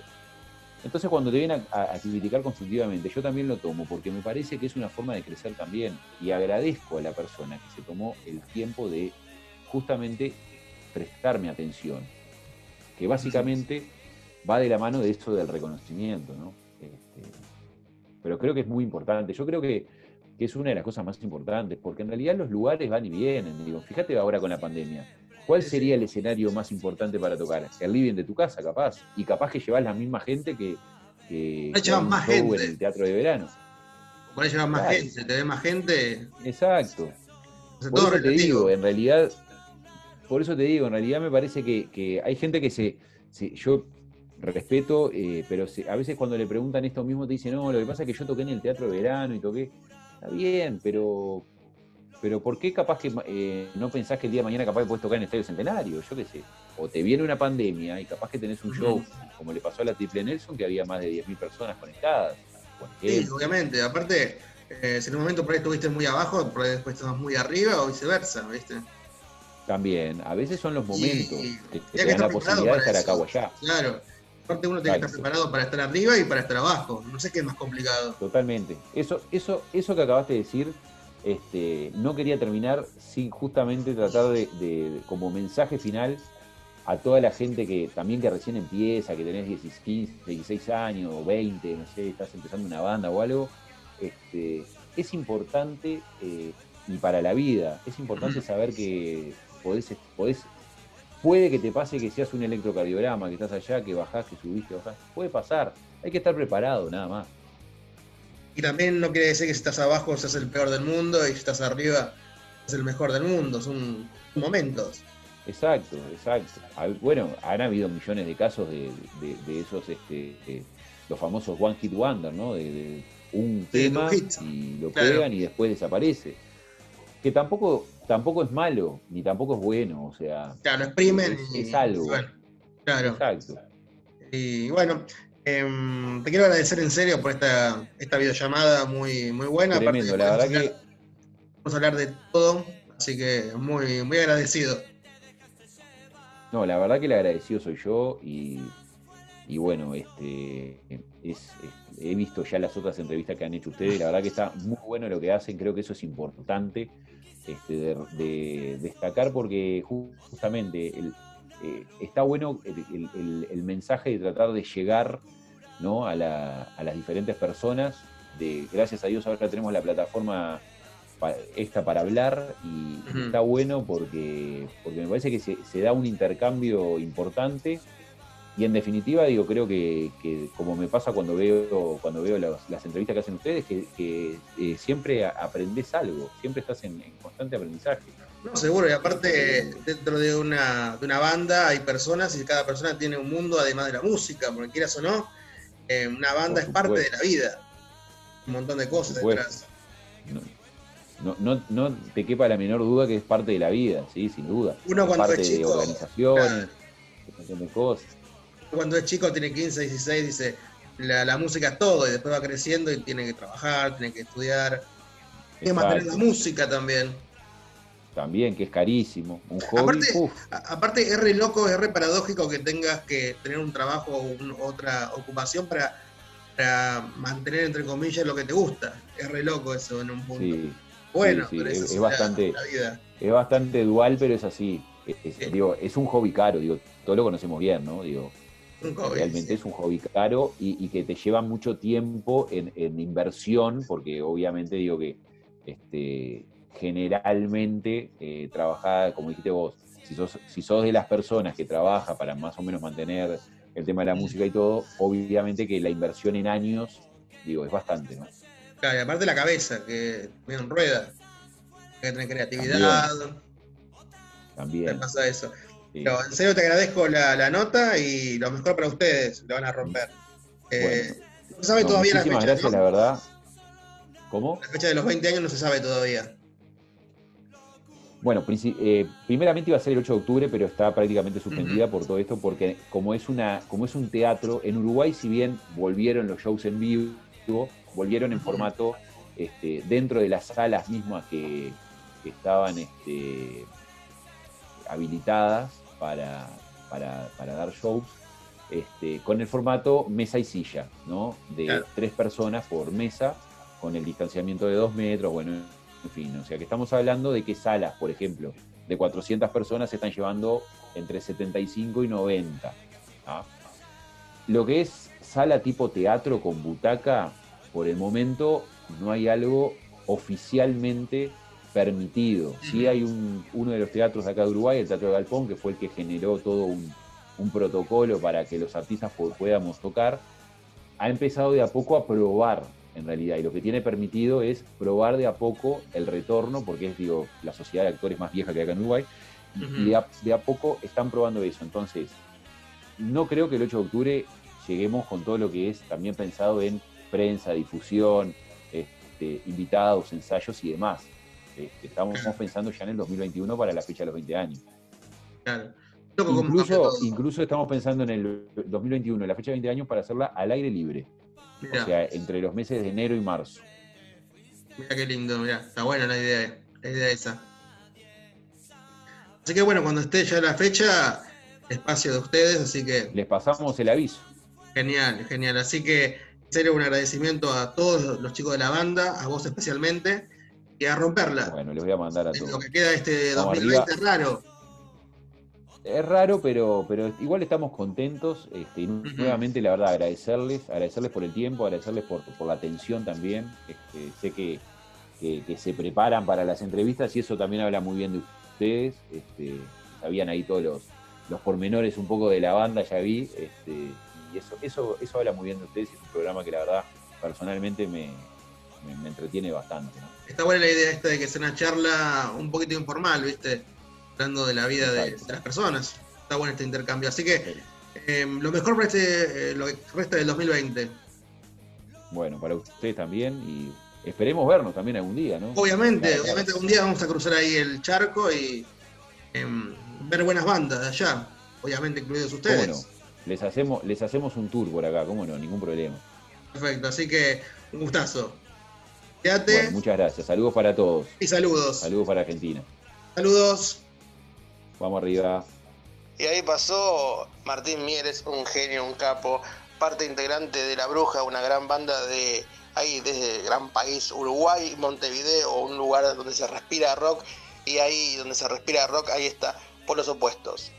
Entonces cuando te vienen a criticar constructivamente, yo también lo tomo, porque me parece que es una forma de crecer también. Y agradezco a la persona que se tomó el tiempo de justamente prestarme atención. Que básicamente va de la mano de esto del reconocimiento, ¿no? Este, pero creo que es muy importante. Yo creo que, que es una de las cosas más importantes, porque en realidad los lugares van y vienen. Digo, fíjate ahora con la pandemia. ¿Cuál sería el escenario más importante para tocar? El living de tu casa, capaz. Y capaz que llevas la misma gente que, que No llevas más gente. en el teatro de verano. Por ahí lleva más Claro. gente, te ve más gente. Exacto. hace Por todo eso te digo, en realidad, por eso te digo, en realidad me parece que, que hay gente que se, se- yo respeto, eh, pero se- a veces cuando le preguntan esto mismo te dicen, no, lo que pasa es que yo toqué en el teatro de verano y toqué, está bien, pero, pero ¿por qué capaz que eh, no pensás que el día de mañana capaz que podés tocar en el Estadio Centenario? Yo qué sé. O te viene una pandemia y capaz que tenés un show, como le pasó a la Triple Nelson, que había más de 10.000 personas conectadas. Sí, obviamente. Aparte, eh, si en un momento por ahí estuviste muy abajo, por ahí después estás muy arriba o viceversa, ¿viste? También, a veces son los momentos Y- que, te dan la posibilidad de estar acá o allá. Claro. Aparte uno tiene que estar preparado para estar arriba y para estar abajo. No sé qué es más complicado. Totalmente. Eso, eso, eso que acabaste de decir, este, no quería terminar sin justamente tratar de, de- como mensaje final a toda la gente que también que recién empieza, que tenés 16, 15, 16 años o 20, no sé, estás empezando una banda o algo, este, es importante, eh, y para la vida, es importante saber que podés, podés, puede que te pase que seas un electrocardiograma, que estás allá, que bajás, que subiste, bajás, puede pasar, hay que estar preparado, nada más. Y también no quiere decir que si estás abajo seas el peor del mundo y si estás arriba seas el mejor del mundo. Son momentos. Exacto, exacto. Bueno, han habido millones de casos de, de- de esos, este, eh, los famosos One Hit Wonder, ¿no? De, un tema y lo Claro. pegan y después desaparece. Que tampoco, tampoco es malo, ni tampoco es bueno, o sea, Claro, exprimen es, algo. bueno, claro. Exacto. Y bueno, em, te quiero agradecer en serio por esta, esta videollamada muy, muy buena. Tremendo, la verdad que Vamos a hablar de todo, así que muy, muy agradecido. No, la verdad que el agradecido soy yo y, y bueno, este es, es- he visto ya las otras entrevistas que han hecho ustedes, la verdad que está muy bueno lo que hacen, creo que eso es importante este, de, de destacar porque ju- justamente el- eh, está bueno el, el- el- mensaje de tratar de llegar ¿no? a, la- a las diferentes personas, de gracias a Dios ahora tenemos la plataforma pa- esta para hablar y está bueno porque, porque me parece que se, se da un intercambio importante y en definitiva digo creo que, que como me pasa cuando veo cuando veo las, las entrevistas que hacen ustedes que, que, eh, siempre aprendes algo siempre estás en, en constante aprendizaje. No, seguro, y aparte dentro de una, de una banda hay personas y cada persona tiene un mundo además de la música, porque quieras o no, eh, una banda es parte de la vida. Un montón de cosas detrás. no, no, no, te quepa la menor duda que es parte de la vida sí sin duda. Uno Es cuando parte es de chico, organizaciones un montón de cosas Cuando es chico, tiene 15, 16, dice, la, la música es todo, y después va creciendo y tiene que trabajar, tiene que estudiar, tiene que mantener la música también. también que es carísimo un hobby Aparte, uf, Aparte, es re loco, es re paradójico que tengas que tener un trabajo o un- otra ocupación para, para mantener, entre comillas, lo que te gusta. Es re loco eso en un punto. sí, bueno, sí, pero es- eso es bastante- la vida. es bastante dual pero es así Es- es- digo, es un hobby caro digo todos lo conocemos bien no digo hobby, realmente sí. es un hobby caro y, y que te lleva mucho tiempo en, en inversión, porque obviamente digo que este, generalmente eh, trabajar, como dijiste vos, si sos, si sos de las personas que trabaja para más o menos mantener el tema de la música y todo, obviamente que la inversión en años Digo, es bastante, ¿no? Claro, y aparte la cabeza, que en rueda. Que tener creatividad. También. Me pasa eso. Pero en serio te agradezco la, la nota y lo mejor para ustedes, lo van a romper. Eh, no se sabe No, todavía la fecha, gracias, ¿no? la verdad. ¿Cómo? La fecha de los 20 años no se sabe todavía. Bueno, eh, primeramente iba a ser el 8 de octubre, pero está prácticamente suspendida por todo esto, porque como es, una, como es un teatro, en Uruguay si bien volvieron los shows en vivo, volvieron en formato este, dentro de las salas mismas que, que estaban este, habilitadas para, para- para dar shows, este, con el formato mesa y silla, ¿no? De Claro. tres personas por mesa, con el distanciamiento de dos metros, bueno, en fin, o sea que estamos hablando de que salas, por ejemplo, de 400 personas se están llevando entre 75 y 90. ¿ah? Lo que es sala tipo teatro con butaca, por el momento no hay algo oficialmente permitido. Sí hay un- uno de los teatros de acá de Uruguay, el Teatro de Galpón, que fue el que generó todo un, un protocolo para que los artistas podamos tocar, ha empezado de a poco a probar en realidad, y lo que tiene permitido es probar de a poco el retorno, porque es digo, la sociedad de actores más vieja que hay acá en Uruguay, y de a, de a poco están probando eso. Entonces, no creo que el 8 de octubre lleguemos con todo lo que es también pensado en prensa, difusión, este, invitados, ensayos y demás. Este, estamos pensando ya en el 2021 para la fecha de los 20 años. Claro. Incluso, estamos pensando en el 2021, la fecha de 20 años, para hacerla al aire libre. Mirá, O sea, entre los meses de enero y marzo. mirá qué lindo, mirá. Está buena la idea, la idea esa. Así que bueno, cuando esté ya la fecha, espacio de ustedes, así que Les pasamos el aviso. genial, genial. Así que en serio un agradecimiento a todos los chicos de la banda, a vos especialmente, y a romperla. Bueno, les voy a mandar a En lo todos. que queda este Vamos 2020 es raro. Es raro, pero, pero igual estamos contentos. Este, y nuevamente, la verdad, agradecerles, agradecerles por el tiempo, agradecerles por, por la atención también. Este, sé que, que- que se preparan para las entrevistas y eso también habla muy bien de ustedes. Este, sabían ahí todos los, los pormenores un poco de la banda, ya vi. Este, y eso, eso, eso habla muy bien de ustedes es un programa que la verdad personalmente me, me- me entretiene bastante. ¿no? Está buena la idea esta de que sea una charla un poquito informal, ¿viste? Hablando de la vida de, de las personas. Está bueno este intercambio. Así que eh, lo mejor para este, eh, lo que resta del 2020. Bueno, para ustedes también y esperemos vernos también algún día, ¿no? Obviamente, obviamente un día vamos a cruzar ahí el charco y em, ver buenas bandas de allá. Obviamente incluidos ¿Cómo ustedes. no? Les hacemos, les hacemos un tour por acá, ¿cómo no? Ningún problema. Perfecto, así que un gustazo. Quédate Bueno, muchas gracias. Saludos para todos. y saludos. Saludos para Argentina. Saludos. Vamos arriba. Y ahí pasó Martín Mieres, un genio, un capo, parte integrante de La Bruja, una gran banda de ahí desde el gran país, Uruguay, Montevideo, un lugar donde se respira rock. Y ahí donde se respira rock, ahí está, por los opuestos.